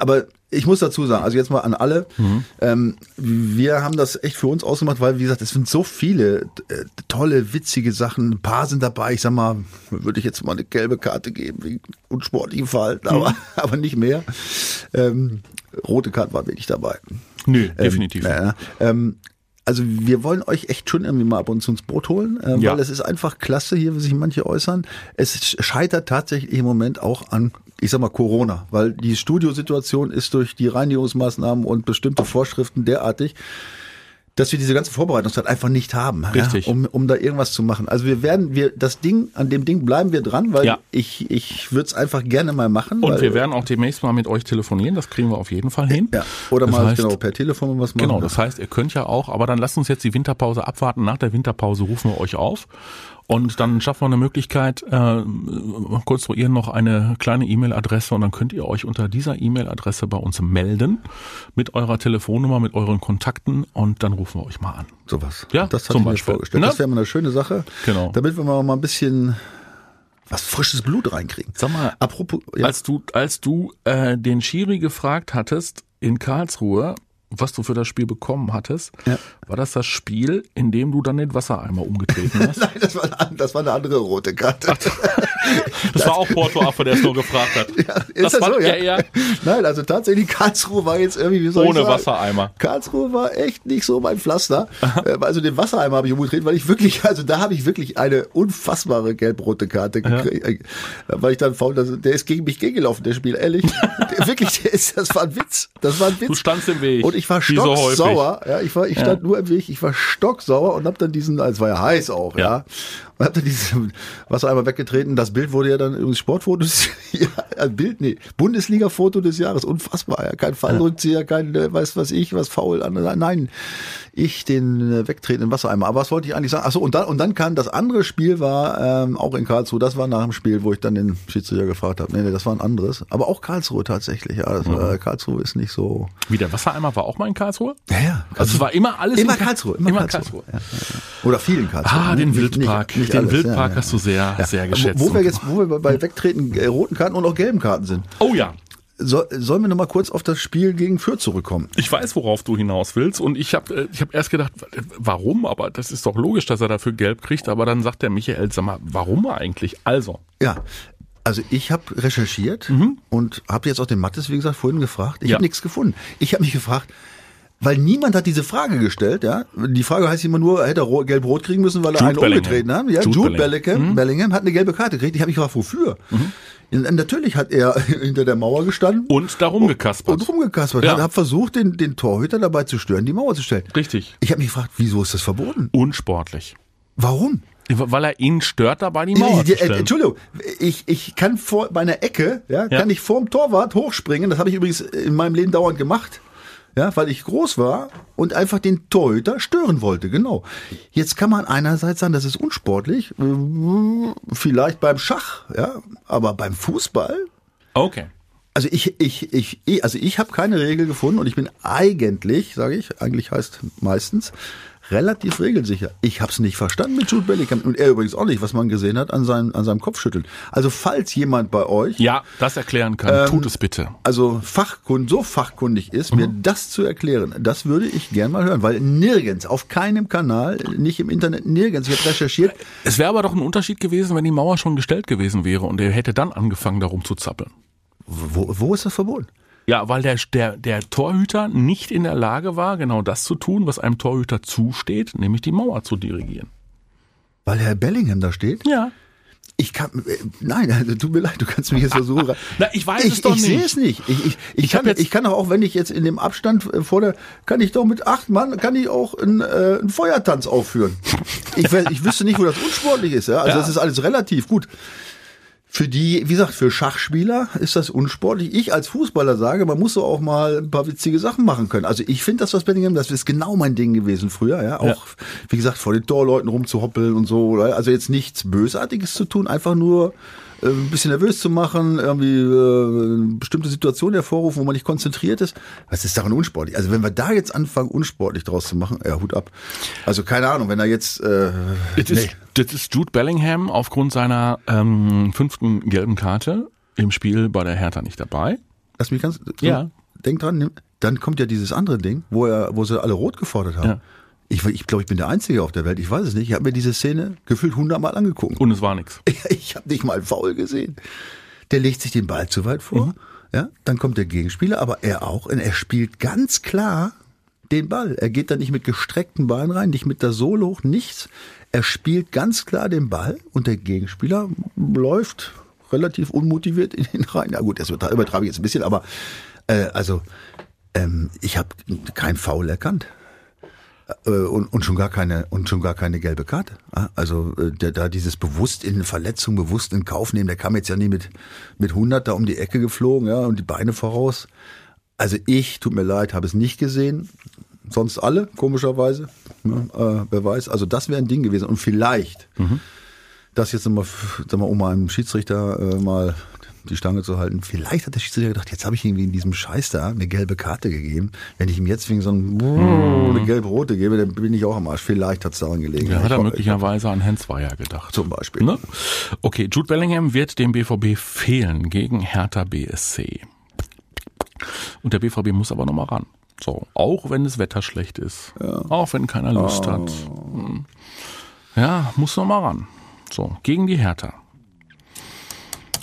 Aber ich muss dazu sagen, also jetzt mal an alle, Mhm. ähm, wir haben das echt für uns ausgemacht, weil, wie gesagt, es sind so viele äh, tolle, witzige Sachen. Ein paar sind dabei. Ich sag mal, würde ich jetzt mal eine gelbe Karte geben, wegen unsportlichem Verhalten, aber, Mhm. aber nicht mehr. Ähm, rote Karte war wirklich dabei. Nö, definitiv. Ähm, ja, ähm, also wir wollen euch echt schon irgendwie mal ab und zu ins Boot holen, ähm, Ja. weil es ist einfach klasse hier, wie sich manche äußern. Es scheitert tatsächlich im Moment auch an, ich sag mal, Corona, weil die Studiosituation ist durch die Reinigungsmaßnahmen und bestimmte Vorschriften derartig, dass wir diese ganze Vorbereitungszeit einfach nicht haben, Richtig. Ja, um, um da irgendwas zu machen. Also wir werden, wir das Ding, an dem Ding bleiben wir dran, weil Ja. ich, ich würde es einfach gerne mal machen. Und wir werden auch demnächst mal mit euch telefonieren, das kriegen wir auf jeden Fall hin. ja, oder das mal heißt, genau per Telefon was machen. Genau, das heißt, ihr könnt ja auch, aber dann lasst uns jetzt die Winterpause abwarten. Nach der Winterpause rufen wir euch auf. Und dann schaffen wir eine Möglichkeit, äh, konstruieren noch eine kleine E-Mail-Adresse und dann könnt ihr euch unter dieser E-Mail-Adresse bei uns melden mit eurer Telefonnummer, mit euren Kontakten und dann rufen wir euch mal an. Sowas. Ja, das hatte zum ich mir Beispiel. vorgestellt. Ne? Das wäre mal eine schöne Sache. Genau. Damit wir mal ein bisschen was frisches Blut reinkriegen. Sag mal, apropos, ja. als du, als du äh, den Schiri gefragt hattest in Karlsruhe, was du für das Spiel bekommen hattest, Ja. war das das Spiel, in dem du dann den Wassereimer umgetreten hast? Nein, das war, eine, das war eine andere rote Karte. Das war auch Porto Affe, der es nur gefragt hat. Ja, ist das, das war, so, ja? ja, ja. Nein, also tatsächlich, Karlsruhe war jetzt irgendwie, wie soll Ohne ich sagen? Wassereimer. Karlsruhe war echt nicht so mein Pflaster. Äh, Also den Wassereimer habe ich umgedreht, weil ich wirklich, also da habe ich wirklich eine unfassbare gelb-rote Karte gekriegt. Äh, Weil ich dann faul, das, der ist gegen mich gegengelaufen, der Spiel, ehrlich. Der, wirklich, der ist, das war ein Witz. Das war ein Witz. Du standst im Weg. Und ich war Wie so stocksauer. Ja, ich war, ich stand nur im Weg. Ich war stocksauer und hab dann diesen, also es war ja heiß auch, ja. Ja. Und hab dann diesen Wassereimer weggetreten. Das Bild wurde ja dann übrigens Sportfotos, ja, ein Bild, nee, Bundesliga-Foto des Jahres. Unfassbar, ja. Kein Fallrückzieher, kein, äh, weiß was ich, was faul, andere, nein. Ich den äh, wegtretenden Wassereimer. Aber was wollte ich eigentlich sagen? Achso, und dann, und dann kam das andere Spiel war, ähm, auch in Karlsruhe. Das war nach dem Spiel, wo ich dann den Schiedsrichter gefragt habe. Nee, nee, das war ein anderes. Aber auch Karlsruhe tatsächlich, ja. Das, war, Karlsruhe ist nicht so, Wie der Wassereimer war auch mal in Karlsruhe? ja, ja. Also es war immer alles Immer in Kar- Karlsruhe, immer, Immer Karlsruhe. Karlsruhe. Ja, ja, ja. Oder vielen Karlsruhe. Ah, den Wildpark. nicht- nicht den alles, Wildpark ja, hast du sehr, sehr geschätzt. Wo, wir jetzt, wo wir bei Wegtreten äh, roten Karten und auch gelben Karten sind. oh ja. Soll, sollen wir noch mal kurz auf das Spiel gegen Fürth zurückkommen? Ich weiß, worauf du hinaus willst. Und ich habe ich hab erst gedacht, warum? Aber das ist doch logisch, dass er dafür gelb kriegt. Aber dann sagt der Michael, sag mal, warum eigentlich? Also, Ja. Also ich habe recherchiert und habe jetzt auch den Mattes, wie gesagt, vorhin gefragt. Ich Ja. habe nichts gefunden. Ich habe mich gefragt, weil niemand hat diese Frage gestellt, ja. Die Frage heißt immer nur, hätte er ro- gelb-rot kriegen müssen, weil er Jude einen Bellingham. umgetreten hat. Ja, Jude Jude, Bellingham. Bellingham, Bellingham hat eine gelbe Karte gekriegt. Ich habe mich gefragt, wofür? Und Natürlich hat er hinter der Mauer gestanden und darum gekaspert. und rumgekaspert. Ja. Hat, hat versucht, den, den Torhüter dabei zu stören, die Mauer zu stellen. Richtig. Ich habe mich gefragt, wieso ist das verboten? Unsportlich. Warum? Weil er ihn stört dabei, die Mauer äh, stellen. Entschuldigung, ich, ich kann vor bei einer Ecke, ja, Ja. kann ich vorm Torwart hochspringen. Das habe ich übrigens in meinem Leben dauernd gemacht. Ja, weil ich groß war und einfach den Torhüter stören wollte, genau. Jetzt kann man einerseits sagen, das ist unsportlich, äh, vielleicht beim Schach, ja, aber beim Fußball, Okay. also ich, ich, ich, ich also ich habe keine Regel gefunden und ich bin eigentlich, sage ich, eigentlich heißt meistens, relativ regelsicher. Ich habe es nicht verstanden mit Jude Bellingham und er übrigens auch nicht, was man gesehen hat an seinem, an seinem Kopfschütteln. Also falls jemand bei euch, Ja, das erklären kann, tut es bitte. also fachkund, so fachkundig ist, mir das zu erklären, das würde ich gern mal hören, weil nirgends, auf keinem Kanal, nicht im Internet, nirgends, ich habe recherchiert, Es wäre aber doch ein Unterschied gewesen, wenn die Mauer schon gestellt gewesen wäre und er hätte dann angefangen, darum zu zappeln. wo, wo ist das verboten? Ja, weil der, der, der Torhüter nicht in der Lage war, genau das zu tun, was einem Torhüter zusteht, nämlich die Mauer zu dirigieren. Weil Herr Bellingham da steht? Ja. Ich kann, äh, nein, also, tut mir leid, du kannst mich jetzt versuchen. Na, ich weiß ich, es doch ich sehe nicht. es nicht. Ich, ich, ich, Ich kann, jetzt- ich kann doch auch, wenn ich jetzt in dem Abstand äh, vor der, kann ich doch mit acht Mann, kann ich auch einen, äh, einen Feuertanz aufführen. Ich, ich wüsste nicht, wo das unsportlich ist. Ja? Also Ja. das ist alles relativ gut. Für die, wie gesagt, für Schachspieler ist das unsportlich. Ich als Fußballer sage, man muss so auch mal ein paar witzige Sachen machen können. Also ich finde das, was Bellingham, das ist genau mein Ding gewesen früher, ja. Auch, Ja. wie gesagt, vor den Torleuten rumzuhoppeln und so. Also jetzt nichts Bösartiges zu tun, einfach nur äh, ein bisschen nervös zu machen, irgendwie äh, bestimmte Situation hervorrufen, wo man nicht konzentriert ist. Was ist daran unsportlich? Also wenn wir da jetzt anfangen, unsportlich draus zu machen, ja, Hut ab. Also keine Ahnung, wenn er jetzt äh, Das ist, das ist Jude Bellingham aufgrund seiner ähm, fünften gelben Karte im Spiel bei der Hertha nicht dabei. Lass mich ganz. Ja. Denk dran, dann kommt ja dieses andere Ding, wo er, wo sie alle rot gefordert haben. Ja. Ich, ich glaube, ich bin der Einzige auf der Welt. Ich weiß es nicht. Ich habe mir diese Szene gefühlt hundertmal angeguckt. Und es war nix. Ich habe nicht mal Foul gesehen. Der legt sich den Ball zu weit vor. Mhm. Ja, dann kommt der Gegenspieler, aber er auch. Und er spielt ganz klar den Ball. Er geht da nicht mit gestreckten Beinen rein, nicht mit der Sohle hoch, nichts. Er spielt ganz klar den Ball und der Gegenspieler läuft relativ unmotiviert in den rein. Ja gut, das übertreibe ich jetzt ein bisschen, aber äh, also ähm, ich habe kein Foul erkannt. Äh, und, und schon gar keine und schon gar keine gelbe Karte. Ja, Also äh, der, da dieses bewusst in Verletzung bewusst in Kauf nehmen, der kam jetzt ja nie mit mit 100 da um die Ecke geflogen, ja und die Beine voraus. Also ich, tut mir leid, habe es nicht gesehen. Sonst alle komischerweise. Ja, äh, wer weiß. Also das wäre ein Ding gewesen und vielleicht das jetzt nochmal, sag mal, um einem Schiedsrichter äh, mal die Stange zu halten. Vielleicht hat der Schiedsrichter gedacht, jetzt habe ich irgendwie in diesem Scheiß da eine gelbe Karte gegeben. Wenn ich ihm jetzt wegen so einem eine gelb-rote gebe, dann bin ich auch am Arsch. Vielleicht hat es daran gelegen. Ja, hat er Ich- möglicherweise an Hans Weier gedacht. Zum Beispiel. Ne? Okay, Jude Bellingham wird dem BVB fehlen gegen Hertha BSC. Und der BVB muss aber nochmal ran. So, auch wenn das Wetter schlecht ist. Auch wenn keiner Lust hat. Hm. Ja, muss nochmal ran. So, gegen die Hertha.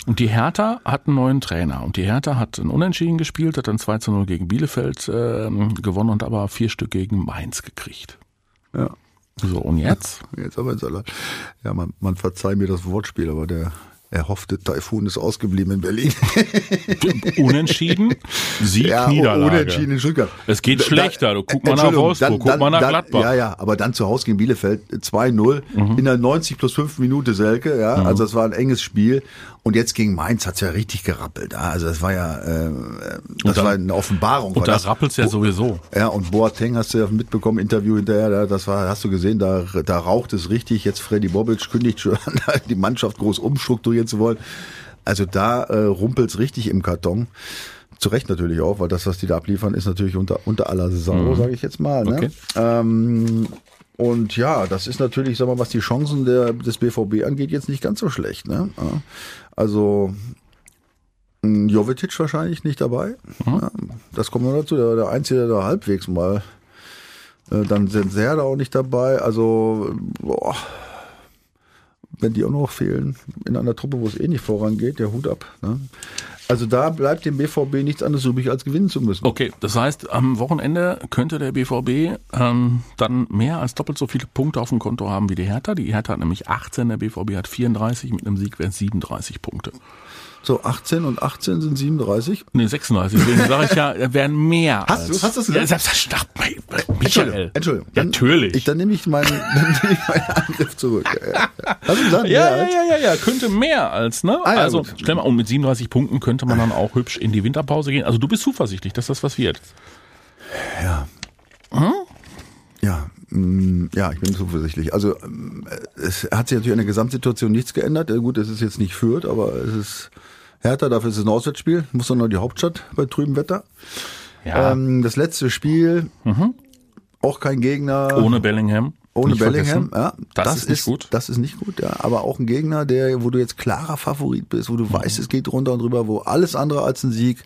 Und die Hertha hat einen neuen Trainer. Und die Hertha hat ein Unentschieden gespielt, hat dann 2 zu 0 gegen Bielefeld ähm, gewonnen und aber vier Stück gegen Mainz gekriegt. Ja. So, und jetzt? Jetzt aber in Salat. Ja, man, man verzeiht mir das Wortspiel, aber der erhoffte Taifun ist ausgeblieben in Berlin. Unentschieden, Sieg, ja, Niederlage. unentschieden in Stuttgart. Es geht Da- schlechter. Du guck mal nach Wolfsburg, guck mal nach dann, Gladbach. Mhm. Ja, ja, aber dann zu Hause gegen Bielefeld 2-0 in der 90 plus 5 Minute Selke, ja. Also das war ein enges Spiel. Und jetzt gegen Mainz hat's ja richtig gerappelt. ja. Also das war ja, äh, das dann- war eine Offenbarung. Und da rappelt's ja sowieso. Ja, und Boateng hast du ja mitbekommen, Interview hinterher, da- das war, hast du gesehen, da, da raucht es richtig. Jetzt Freddy Bobic kündigt schon an, die Mannschaft groß umstrukturieren zu wollen. Also da äh, rumpelt's richtig im Karton. Zu Recht natürlich auch, weil das, was die da abliefern, ist natürlich unter, unter aller Sau, Mhm. sage ich jetzt mal. Ne? Okay. Ähm, und ja, das ist natürlich, sag mal, was die Chancen der, des BVB angeht, jetzt nicht ganz so schlecht. Ne? Also mh, Jovetic wahrscheinlich nicht dabei. Ja, das kommt noch dazu. Der, der Einzige, der da halbwegs mal. Äh, dann sind Serda auch nicht dabei. Also, boah, wenn die auch noch fehlen in einer Truppe, wo es eh nicht vorangeht, der Hut ab. Ne? Also da bleibt dem BVB nichts anderes übrig, als gewinnen zu müssen. Okay, das heißt, am Wochenende könnte der BVB ähm, dann mehr als doppelt so viele Punkte auf dem Konto haben wie die Hertha. Die Hertha hat nämlich 18, der BVB hat 34, mit einem Sieg wären es 37 Punkte. So, 18 und 18 sind 37. Nee, 36, deswegen sage ich ja, wären mehr Hast du- hast ja, gesagt? selbst das Stopp, Michael. Entschuldigung. Ja, Dann- natürlich. Ich, dann nehme ich meinen, dann nehme ich meinen Angriff zurück. Ja, ja. Hast du gesagt? Ja, ja, ja, ja, ja, könnte mehr als, ne? Ah, ja, also, gut. stell mal, und mit 37 Punkten könnte man dann auch hübsch in die Winterpause gehen. Also du bist zuversichtlich, dass das was wird. Ja, mm, ja, ich bin zuversichtlich. Also ähm, es hat sich natürlich an der Gesamtsituation nichts geändert. Ja, gut, es ist jetzt nicht Fürth, aber es ist härter, dafür ist es ein Auswärtsspiel. Muss dann noch die Hauptstadt bei trübem Wetter. Ja, Ähm, das letzte Spiel, auch kein Gegner. ohne Bellingham. Ohne Nicht Bellingham, vergessen. ja. Das, ist nicht gut. Das ist nicht gut, ja. Aber auch ein Gegner, der, wo du jetzt klarer Favorit bist, wo du Mhm. weißt, es geht runter und drüber, wo alles andere als ein Sieg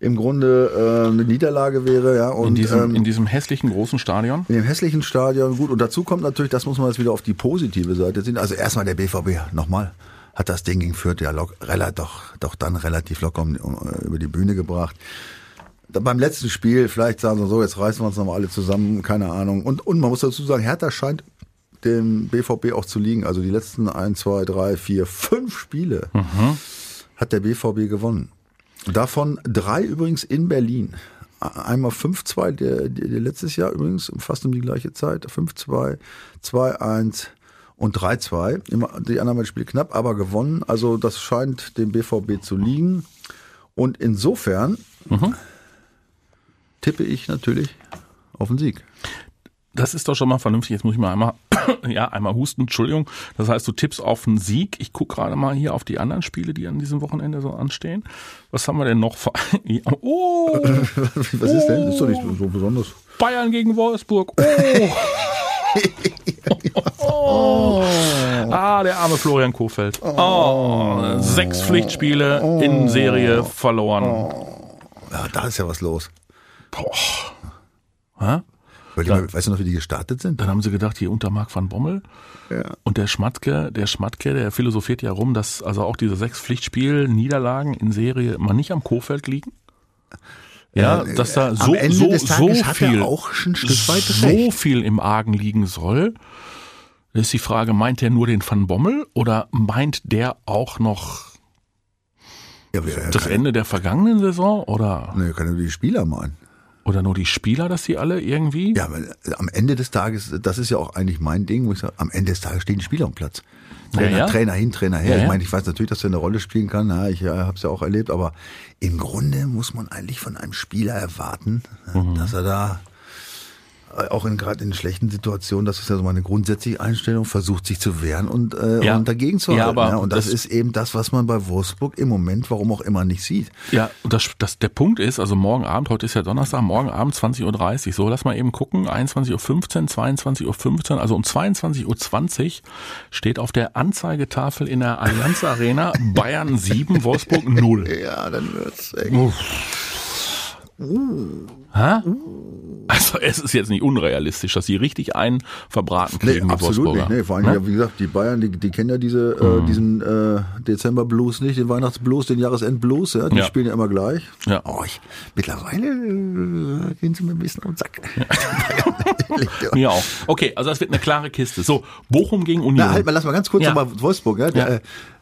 im Grunde äh, eine Niederlage wäre, ja. Und in, diesem, ähm, in diesem hässlichen großen Stadion. in dem hässlichen Stadion, gut. Und dazu kommt natürlich, das muss man jetzt wieder auf die positive Seite sehen. Also erstmal der BVB, nochmal, hat das Ding gegen Fürth ja lock, rela- doch, doch dann relativ locker um, um, über die Bühne gebracht. Da beim letzten Spiel, vielleicht sagen sie so, jetzt reißen wir uns nochmal alle zusammen, keine Ahnung. Und, und man muss dazu sagen, Hertha scheint dem BVB auch zu liegen. Also die letzten ein, zwei, drei, vier, fünf Spiele hat der BVB gewonnen. Davon drei übrigens in Berlin. Einmal 5-2, der, der, der letztes Jahr übrigens, fast um die gleiche Zeit. 5-2, 2-1 und 3-2. Immer Die anderen beiden Spiele knapp, aber gewonnen. Also das scheint dem BVB zu liegen. Und insofern tippe ich natürlich auf den Sieg. Das ist doch schon mal vernünftig. Jetzt muss ich mal einmal, ja, einmal husten. Entschuldigung. Das heißt, du tippst auf einen Sieg. Ich gucke gerade mal hier auf die anderen Spiele, die an diesem Wochenende so anstehen. Was haben wir denn noch? Oh, Was ist denn? Das ist doch nicht so besonders. Bayern gegen Wolfsburg. Oh. oh. Ah, der arme Florian Kofeld. Oh, sechs Pflichtspiele in Serie verloren. Ja, da ist ja was los. Hä? Weil die mal, weißt du noch, wie die gestartet sind? Dann haben sie gedacht, hier unter Marc van Bommel. Ja. Und der Schmatke, der Schmatke, der philosophiert ja rum, dass also auch diese sechs Pflichtspiel Niederlagen in Serie mal nicht am Kofeld liegen. Ja, dass da so, Am Ende so, des so viel, auch ein Stück weit so viel im Argen liegen soll. Da ist die Frage, meint er nur den Van Bommel oder meint der auch noch Ja, er das kann, Ende der vergangenen Saison oder, nee, er kann nur die Spieler meinen. Oder nur die Spieler, dass die alle irgendwie? Ja, aber äh, am Ende des Tages, das ist ja auch eigentlich mein Ding, wo ich sage, am Ende des Tages stehen die Spieler am Platz. Trainer, Ja, ja. Trainer hin, Trainer her. Ja, ich ja. meine, ich weiß natürlich, dass er eine Rolle spielen kann. Ja, ich äh, habe es ja auch erlebt, aber im Grunde muss man eigentlich von einem Spieler erwarten, äh, Mhm. dass er da äh, auch in gerade in schlechten Situationen, das ist ja so meine grundsätzliche Einstellung, versucht sich zu wehren und, äh, Ja. und dagegen zu Ja, halten. aber ja. Und das, das- ist eben das, was man bei Wolfsburg im Moment, warum auch immer, nicht sieht. Ja, und das, das, der Punkt ist, also morgen Abend, heute ist ja Donnerstag, morgen Abend 20.30 Uhr, so, lass mal eben gucken, 21.15 Uhr, 22.15 Uhr, also um 22.20 Uhr steht auf der Anzeigetafel in der Allianz Arena Bayern 7, Wolfsburg 0. Ja, dann wird's echt. Hä? Also es ist jetzt nicht unrealistisch, dass sie richtig einen verbraten Nee, kriegen, die absolut nicht. Nee, vor allem, Ne? ja, wie gesagt, die Bayern, die, die kennen ja diese, Mhm. äh, diesen äh, Dezember-Blues nicht, den Weihnachtsblues, den Jahresend-Blues, ja, die Ja. spielen ja immer gleich. Ja. Oh, ich, mittlerweile äh, gehen sie mir ein bisschen den Sack. Ja. Mir auch. Okay, also das wird eine klare Kiste. So, Bochum gegen Union. Na, halt mal, lass mal ganz kurz Ja. nochmal Wolfsburg, ja, der, Ja.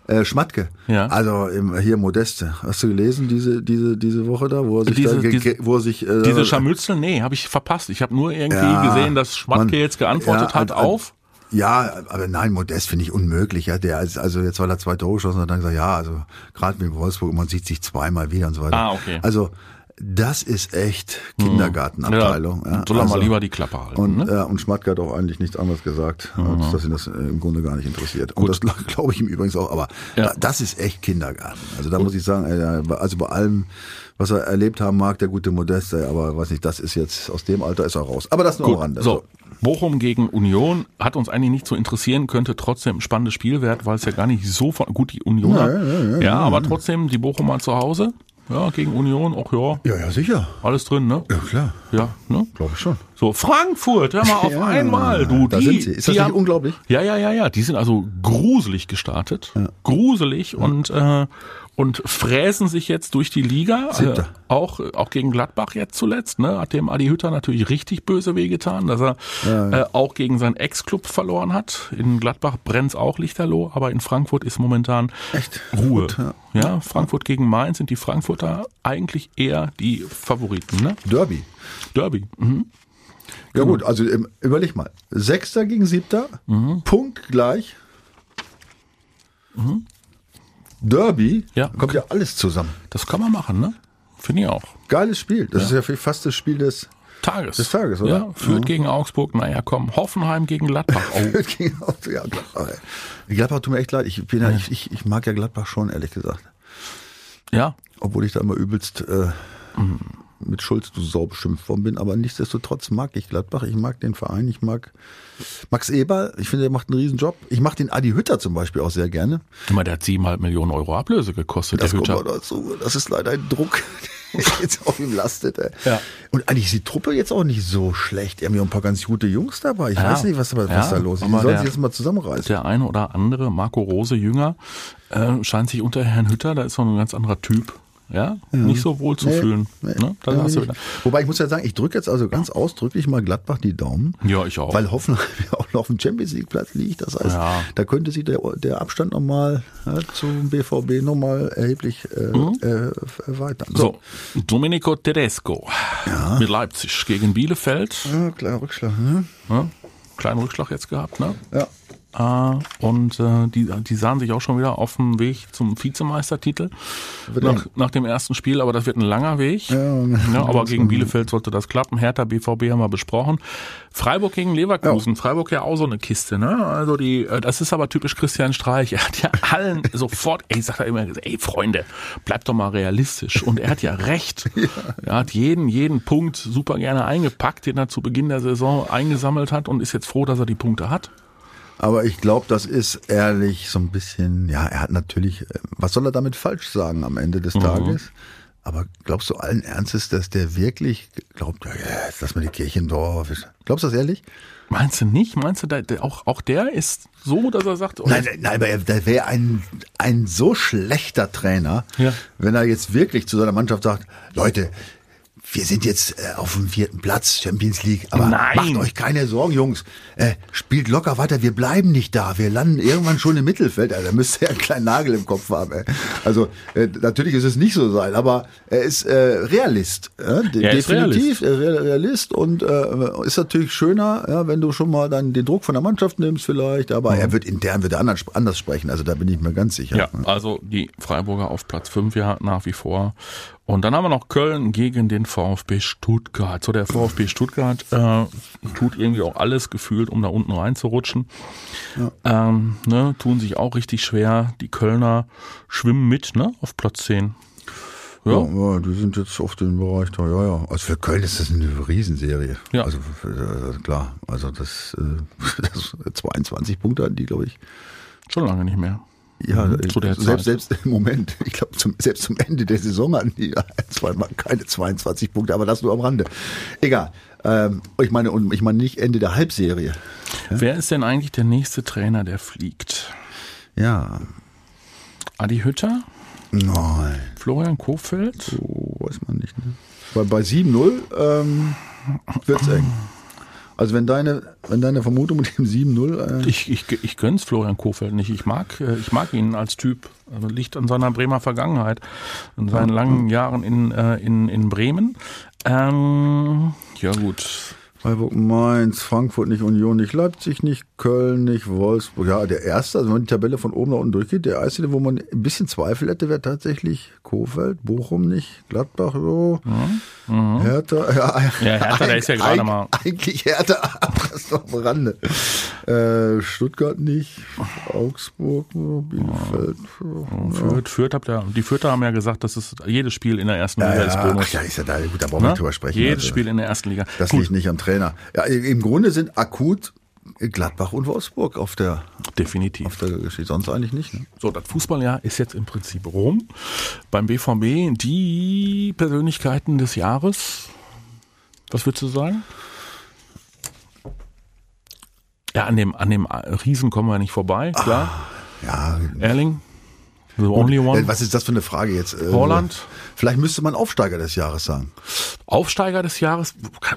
Äh, Schmatke. Ja. Also im, hier Modeste. Hast du gelesen diese diese diese Woche da, wo er sich Diese- da, diese- wo er sich äh, Diese Scharmützel, nee, habe ich verpasst. Ich habe nur irgendwie Ja, gesehen, dass Schmatke man- jetzt geantwortet ja, hat und- auf. Ja, aber nein, Modest finde ich unmöglich. Ja, der ist, also jetzt weil er zwei Tore geschossen hat, dann gesagt, ja, also gerade mit Wolfsburg, man sieht sich zweimal wieder und so weiter. Ah, okay. Also das ist echt Kindergartenabteilung. Ja, Ja, soll er mal also, lieber die Klappe halten. Und, ne? ja, und Schmatke hat auch eigentlich nichts anderes gesagt, als dass ihn das äh, im Grunde gar nicht interessiert. Und das glaube ich ihm übrigens auch. Aber Ja. da, das ist echt Kindergarten. Also da muss ich sagen, äh, also bei allem, was er erlebt haben mag, der gute Modest, äh, aber weiß nicht, das ist jetzt, aus dem Alter ist er raus. Aber das nur am Gut, Rande. so. Bochum gegen Union hat uns eigentlich nicht so interessieren, könnte trotzdem ein spannendes Spiel werden, weil es ja gar nicht so von, gut, die Unioner. Ja, ja, ja, ja, aber trotzdem, die Bochumer zu Hause, ja, gegen Union, auch ja, Ja, ja, sicher. alles drin, ne? Ja, klar. Ja, ne? Glaube ich schon. So, Frankfurt, hör mal auf Ja, einmal, du. da die, sind sie. Ist das nicht unglaublich? Ja, ja, ja, ja. Die sind also gruselig gestartet. Gruselig und, äh, und fräsen sich jetzt durch die Liga. Äh, auch, auch gegen Gladbach jetzt zuletzt, ne? Hat dem Adi Hütter natürlich richtig böse wehgetan, dass er Äh, auch gegen seinen Ex-Club verloren hat. In Gladbach brennt's auch lichterloh, aber in Frankfurt ist momentan Echt? Ruhe. Gut, ja. ja. Frankfurt gegen Mainz sind die Frankfurter eigentlich eher die Favoriten, ne? Derby. Derby. Mhm. Ja gut, also ähm, überleg mal. Sechster gegen Siebter, Mhm. Punkt gleich. Derby, Ja. kommt ja alles zusammen. Das kann man machen, ne? Finde ich auch. Geiles Spiel. Das ist ja fast das Spiel des Tages. Des Tages, oder? Ja, Fürth gegen Augsburg, naja, komm. Hoffenheim gegen Gladbach. Oh. Gegen Auto- ja, Gladbach. ey. Gladbach tut mir echt leid. Ich, bin ja, ich, ich, ich mag ja Gladbach schon, ehrlich gesagt. ja, Obwohl ich da immer übelst äh, mit Schulz du Sau beschimpft worden bin. Aber nichtsdestotrotz mag ich Gladbach. Ich mag den Verein. Ich mag Max Eber. Ich finde, er macht einen riesen Job. Ich mag den Adi Hütter zum Beispiel auch sehr gerne. Guck mal, der hat siebeneinhalb Millionen Euro Ablöse gekostet, Das der Hütter. noch dazu. Das ist leider ein Druck, der jetzt auf ihm lastet. Ey. Ja. Und eigentlich ist die Truppe jetzt auch nicht so schlecht. Die haben ja ein paar ganz gute Jungs dabei. Ich Ja. weiß nicht, was, was Ja, da los ist. Die aber sollen der- sich jetzt mal zusammenreißen. Der eine oder andere, Marco Rose Jünger, äh, scheint sich unter Herrn Hütter, da ist so ein ganz anderer Typ, ja, nicht so wohl zu Nee, fühlen. nee, ne? Wieder. Wobei ich muss ja sagen, ich drücke jetzt also ganz ausdrücklich mal Gladbach die Daumen. Ja, ich auch. Weil Hoffenheim ja auch noch auf dem Champions League Platz liegt. Das heißt, Ja. da könnte sich der, der Abstand nochmal ja, zum BVB nochmal erheblich äh, äh, erweitern. Mhm. so, Domenico Tedesco mit Leipzig gegen Bielefeld. Ja, kleiner Rückschlag. Ne? Ne? Kleinen Rückschlag jetzt gehabt, ne? Ja. Äh, und äh, die, die sahen sich auch schon wieder auf dem Weg zum Vizemeistertitel nach, nach dem ersten Spiel, aber das wird ein langer Weg. Ja. Ja, aber gegen Bielefeld sollte das klappen. Hertha, BVB haben wir besprochen. Freiburg gegen Leverkusen. Freiburg ja auch so eine Kiste, ne? Also die, äh, das ist aber typisch Christian Streich. Er hat ja allen sofort, ey, sagt er immer, ey Freunde, bleibt doch mal realistisch. Und er hat ja recht. Er hat jeden, jeden Punkt super gerne eingepackt, den er zu Beginn der Saison eingesammelt hat und ist jetzt froh, dass er die Punkte hat. Aber ich glaube, das ist ehrlich so ein bisschen, ja, er hat natürlich, äh, was soll er damit falsch sagen am Ende Mhm. des Tages? Aber glaubst du allen Ernstes, dass der wirklich glaubt, ja, jetzt lass mal die Kirche im Dorf. Glaubst du das ehrlich? Meinst du nicht? Meinst du, der, auch, auch der ist so, dass er sagt, oh, Nein, nein, nein, aber er- der wäre ein, ein so schlechter Trainer, Ja. wenn er jetzt wirklich zu seiner Mannschaft sagt, Leute, wir sind jetzt äh, auf dem vierten Platz, Champions League, aber Nein. macht euch keine Sorgen, Jungs. Äh, spielt locker weiter, wir bleiben nicht da. Wir landen irgendwann schon im Mittelfeld. Also, da müsste er einen kleinen Nagel im Kopf haben. Ey. Also äh, natürlich ist es nicht so sein, aber er ist äh, Realist. Ja? De ist definitiv äh, Real- Realist und äh, ist natürlich schöner, ja, wenn du schon mal dann den Druck von der Mannschaft nimmst vielleicht, aber er wird intern wird er anders, anders sprechen, also da bin ich mir ganz sicher. Ja, also die Freiburger auf Platz 5 ja nach wie vor. Und dann haben wir noch Köln gegen den VfB Stuttgart. So, der VfB Stuttgart äh, tut irgendwie auch alles gefühlt, um da unten reinzurutschen. Ja. Ähm, ne, tun sich auch richtig schwer. Die Kölner schwimmen mit, ne, auf Platz 10. Ja. ja, die sind jetzt auf dem Bereich da, ja, ja. Also für Köln ist das eine Riesenserie. Ja. Also äh, klar, also das, äh, das 22 Punkte hatten die, glaube ich. Schon lange nicht mehr. Ja, zu der selbst, Zeit. selbst im Moment, ich glaube, zum, selbst zum Ende der Saison hatten die zweimal keine 22 Punkte, aber das nur am Rande. Egal. Ähm, ich meine, und ich meine nicht Ende der Halbserie. Ja? Wer ist denn eigentlich der nächste Trainer, der fliegt? Ja. Adi Hütter? Nein. Florian Kofeld? Oh, weiß man nicht. Ne? Weil bei 7-0 ähm, wird's eng. Also wenn deine, wenn deine Vermutung mit dem 7-0. Äh ich, ich, ich gönn's Florian Kofeld nicht. Ich mag, äh, ich mag ihn als Typ. Also liegt an seiner Bremer Vergangenheit, an seinen langen Jahren in, äh, in, in Bremen. Ähm, ja gut. Freiburg, Mainz, Frankfurt nicht, Union nicht, Leipzig nicht, Köln nicht, Wolfsburg. Ja, der erste, also wenn man die Tabelle von oben nach unten durchgeht, der einzige, wo man ein bisschen Zweifel hätte, wäre tatsächlich Kofeld, Bochum nicht, Gladbach, so, mhm. Hertha. Ja, ja Hertha, der ist ja gerade mal. Eigentlich Hertha, aber das doch am Rande. Äh, Stuttgart nicht, Augsburg, Bielefeld. Ja. Fürth, Fürth habt ihr, die Fürther haben ja gesagt, dass es jedes Spiel in der ersten Liga ist Bonus. Ach ja, ist ja da, gut, da brauchen wir drüber sprechen. Jedes also. Spiel in der ersten Liga. Das gut. liegt nicht am Trainer. Trainer. Ja, im Grunde sind akut Gladbach und Wolfsburg auf der definitiv auf der Geschichte sonst eigentlich nicht. Ne? So, das Fußballjahr ist jetzt im Prinzip rum. Beim BVB die Persönlichkeiten des Jahres. Was würdest du sagen? Ja, an dem an dem Riesen kommen wir nicht vorbei, klar. Ah, ja. Erling. The only one. Was ist das für eine Frage jetzt? Holland. Vielleicht müsste man Aufsteiger des Jahres sagen. Aufsteiger des Jahres?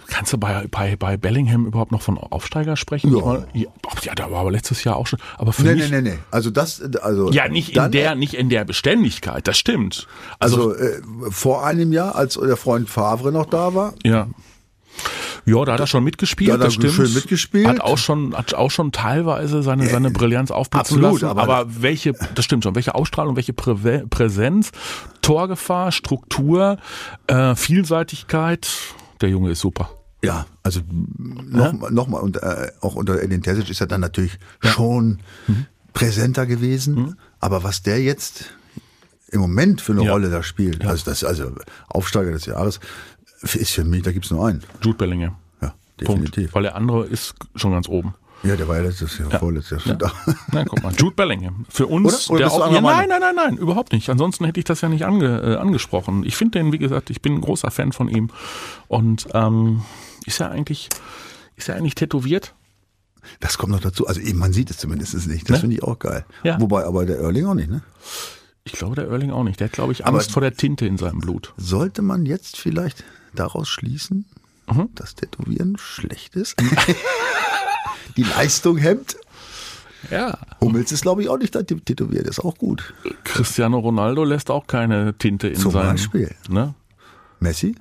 Kannst du bei, bei, bei Bellingham überhaupt noch von Aufsteiger sprechen? Ja. ja, der war aber letztes Jahr auch schon. Aber für nee, mich, nee, nee, nee. Also das, also. Ja, nicht in der, nicht in der Beständigkeit. Das stimmt. Also, also äh, vor einem Jahr, als der Freund Favre noch da war. Ja. Ja, da hat er schon mitgespielt, da das stimmt. Schön mitgespielt. Hat auch schon, hat auch schon teilweise seine, seine äh, Brillanz aufblitzen Absolut, lassen. Aber, aber welche, das stimmt schon, welche Ausstrahlung, welche Prä Präsenz, Torgefahr, Struktur, äh, Vielseitigkeit, der Junge ist super. Ja, also nochmal, ja? noch mal, und äh, auch unter Edin Terzic ist er dann natürlich ja. schon mhm. präsenter gewesen. Mhm. Aber was der jetzt im Moment für eine ja. Rolle da spielt, also das also Aufsteiger des Jahres, ist für mich, da gibt es nur einen. Jude Bellingham. Ja, definitiv. Punkt. Weil der andere ist schon ganz oben. Ja, der war ja letztes Jahr, ja. vorletztes Jahr schon ja. da. Nein, guck mal, Jude Bellingham. Für uns, Oder? Oder der auch, ja, nein, nein, nein, nein, überhaupt nicht. Ansonsten hätte ich das ja nicht ange, äh, angesprochen. Ich finde den, wie gesagt, ich bin ein großer Fan von ihm. Und ähm, ist er eigentlich, ist er eigentlich tätowiert? Das kommt noch dazu. Also eben, man sieht es zumindest nicht. Das ne? finde ich auch geil. Ja. Wobei aber der Erling auch nicht, ne? Ich glaube, der Erling auch nicht. Der hat, glaube ich, Angst aber vor der Tinte in seinem Blut. Sollte man jetzt vielleicht daraus schließen, mhm. dass Tätowieren schlecht ist? Die Leistung hemmt? Ja. Hummels ist, glaube ich, auch nicht tätowiert, ist auch gut. Cristiano Ronaldo lässt auch keine Tinte in Zum seinem... Beispiel. Ne? Messi?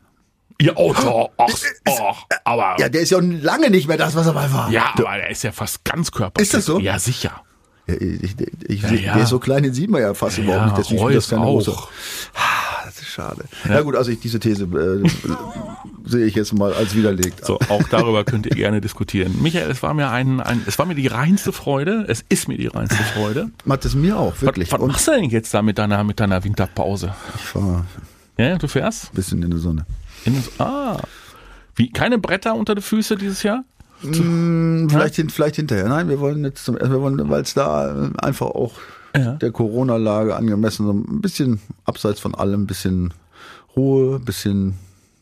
Ja, oh, oh, ach, oh, aber. Ja, der ist ja lange nicht mehr das, was er mal war. Ja, aber der ist ja fast ganz körperlich. Ist das so? Ja, sicher. Ja, ich, ich, ja, ja. Der ist so klein, den sieht man ja fast überhaupt nicht. Deswegen Reus das keine auch. Hose. Schade. Ja, ja gut, also ich, diese These äh, sehe ich jetzt mal als widerlegt. So, auch darüber könnt ihr gerne diskutieren. Michael, es war mir ein, ein, es war mir die reinste Freude. Es ist mir die reinste Freude. Macht es mir auch, wirklich. Was, was machst du denn jetzt da mit deiner, mit deiner Winterpause? Ich fahre. Ja, du fährst? Bisschen in der Sonne. In der, ah. Wie, keine Bretter unter die Füße dieses Jahr? Hm, vielleicht, hin, vielleicht hinterher. Nein, wir wollen jetzt zum wir wollen, weil es da einfach auch ja. der Corona-Lage angemessen so ein bisschen abseits von allem, ein bisschen Ruhe, ein bisschen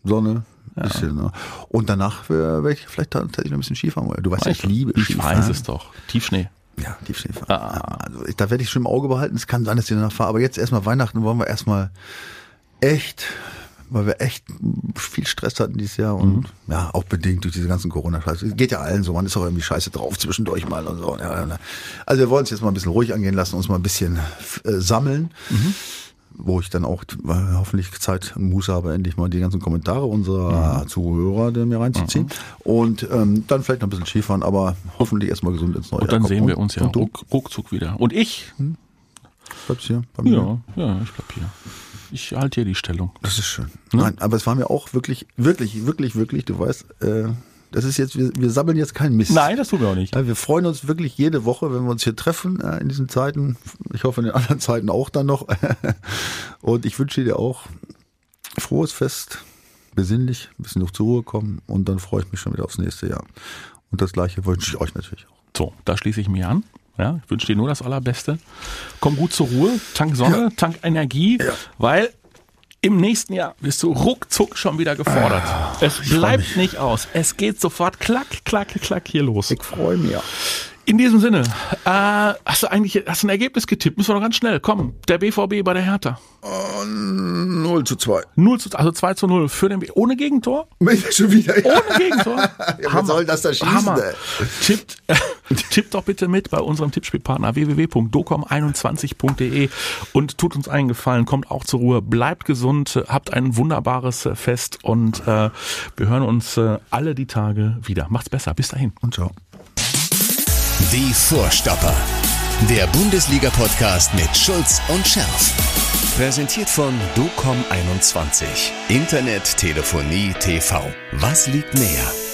Sonne, ja. bisschen. Ne? Und danach werde ich vielleicht tatsächlich ein bisschen Skifahren. Du weißt, ich, ich liebe ich Skifahren. Ich weiß es doch. Tiefschnee. Ja, Tiefschneefahren. Ah. Ja, also da werde ich schon im Auge behalten. Es kann sein, dass ich danach fahre. Aber jetzt erstmal Weihnachten wollen wir erstmal echt weil wir echt viel Stress hatten dieses Jahr und mhm. ja, auch bedingt durch diese ganzen Corona-Scheiße. Geht ja allen so, man ist auch irgendwie scheiße drauf zwischendurch mal und so. Also wir wollen es jetzt mal ein bisschen ruhig angehen lassen, uns mal ein bisschen äh, sammeln. Mhm. Wo ich dann auch äh, hoffentlich Zeit und Muße habe, endlich mal die ganzen Kommentare unserer mhm. Zuhörer mir reinzuziehen. Mhm. Und ähm, dann vielleicht noch ein bisschen Skifahren, aber hoffentlich erstmal gesund ins neue Jahr. Und dann Jahr sehen wir uns ja ruck, ruckzuck wieder. Und ich? Hm? Bleibst hier? Bei mir? Ja, ja, ich bleib hier. Ich halte hier die Stellung. Das ist schön. Nein, aber es war mir auch wirklich, wirklich, wirklich, wirklich, du weißt, äh, das ist jetzt, wir, wir sammeln jetzt keinen Mist. Nein, das tun wir auch nicht. Wir freuen uns wirklich jede Woche, wenn wir uns hier treffen äh, in diesen Zeiten. Ich hoffe in den anderen Zeiten auch dann noch. und ich wünsche dir auch frohes Fest, besinnlich, ein bisschen noch zur Ruhe kommen und dann freue ich mich schon wieder aufs nächste Jahr. Und das gleiche wünsche ich euch natürlich auch. So, da schließe ich mich an. Ja, ich wünsche dir nur das Allerbeste. Komm gut zur Ruhe, tank Sonne, Ja. tank Energie, Ja. weil im nächsten Jahr bist du ruckzuck schon wieder gefordert. es bleibt nicht aus. Es geht sofort klack, klack, klack hier los. Ich freue mich. Ja. In diesem Sinne, äh, hast du eigentlich hast du ein Ergebnis getippt? Müssen wir doch ganz schnell. Komm, der BVB bei der Hertha. 0 zu 2. 0 zu, also 2 zu 0 für den B ohne Gegentor? Schon wieder. Ja. Ohne Gegentor? wer soll das da schießen, Hammer. Tippt, äh, tippt doch bitte mit bei unserem Tippspielpartner www.docom21.de und tut uns einen Gefallen, kommt auch zur Ruhe, bleibt gesund, habt ein wunderbares Fest und äh, wir hören uns äh, alle die Tage wieder. Macht's besser. Bis dahin. Und ciao. Die Vorstopper. Der Bundesliga-Podcast mit Schulz und Scherf. Präsentiert von DOCOM21. Internet, Telefonie, TV. Was liegt näher?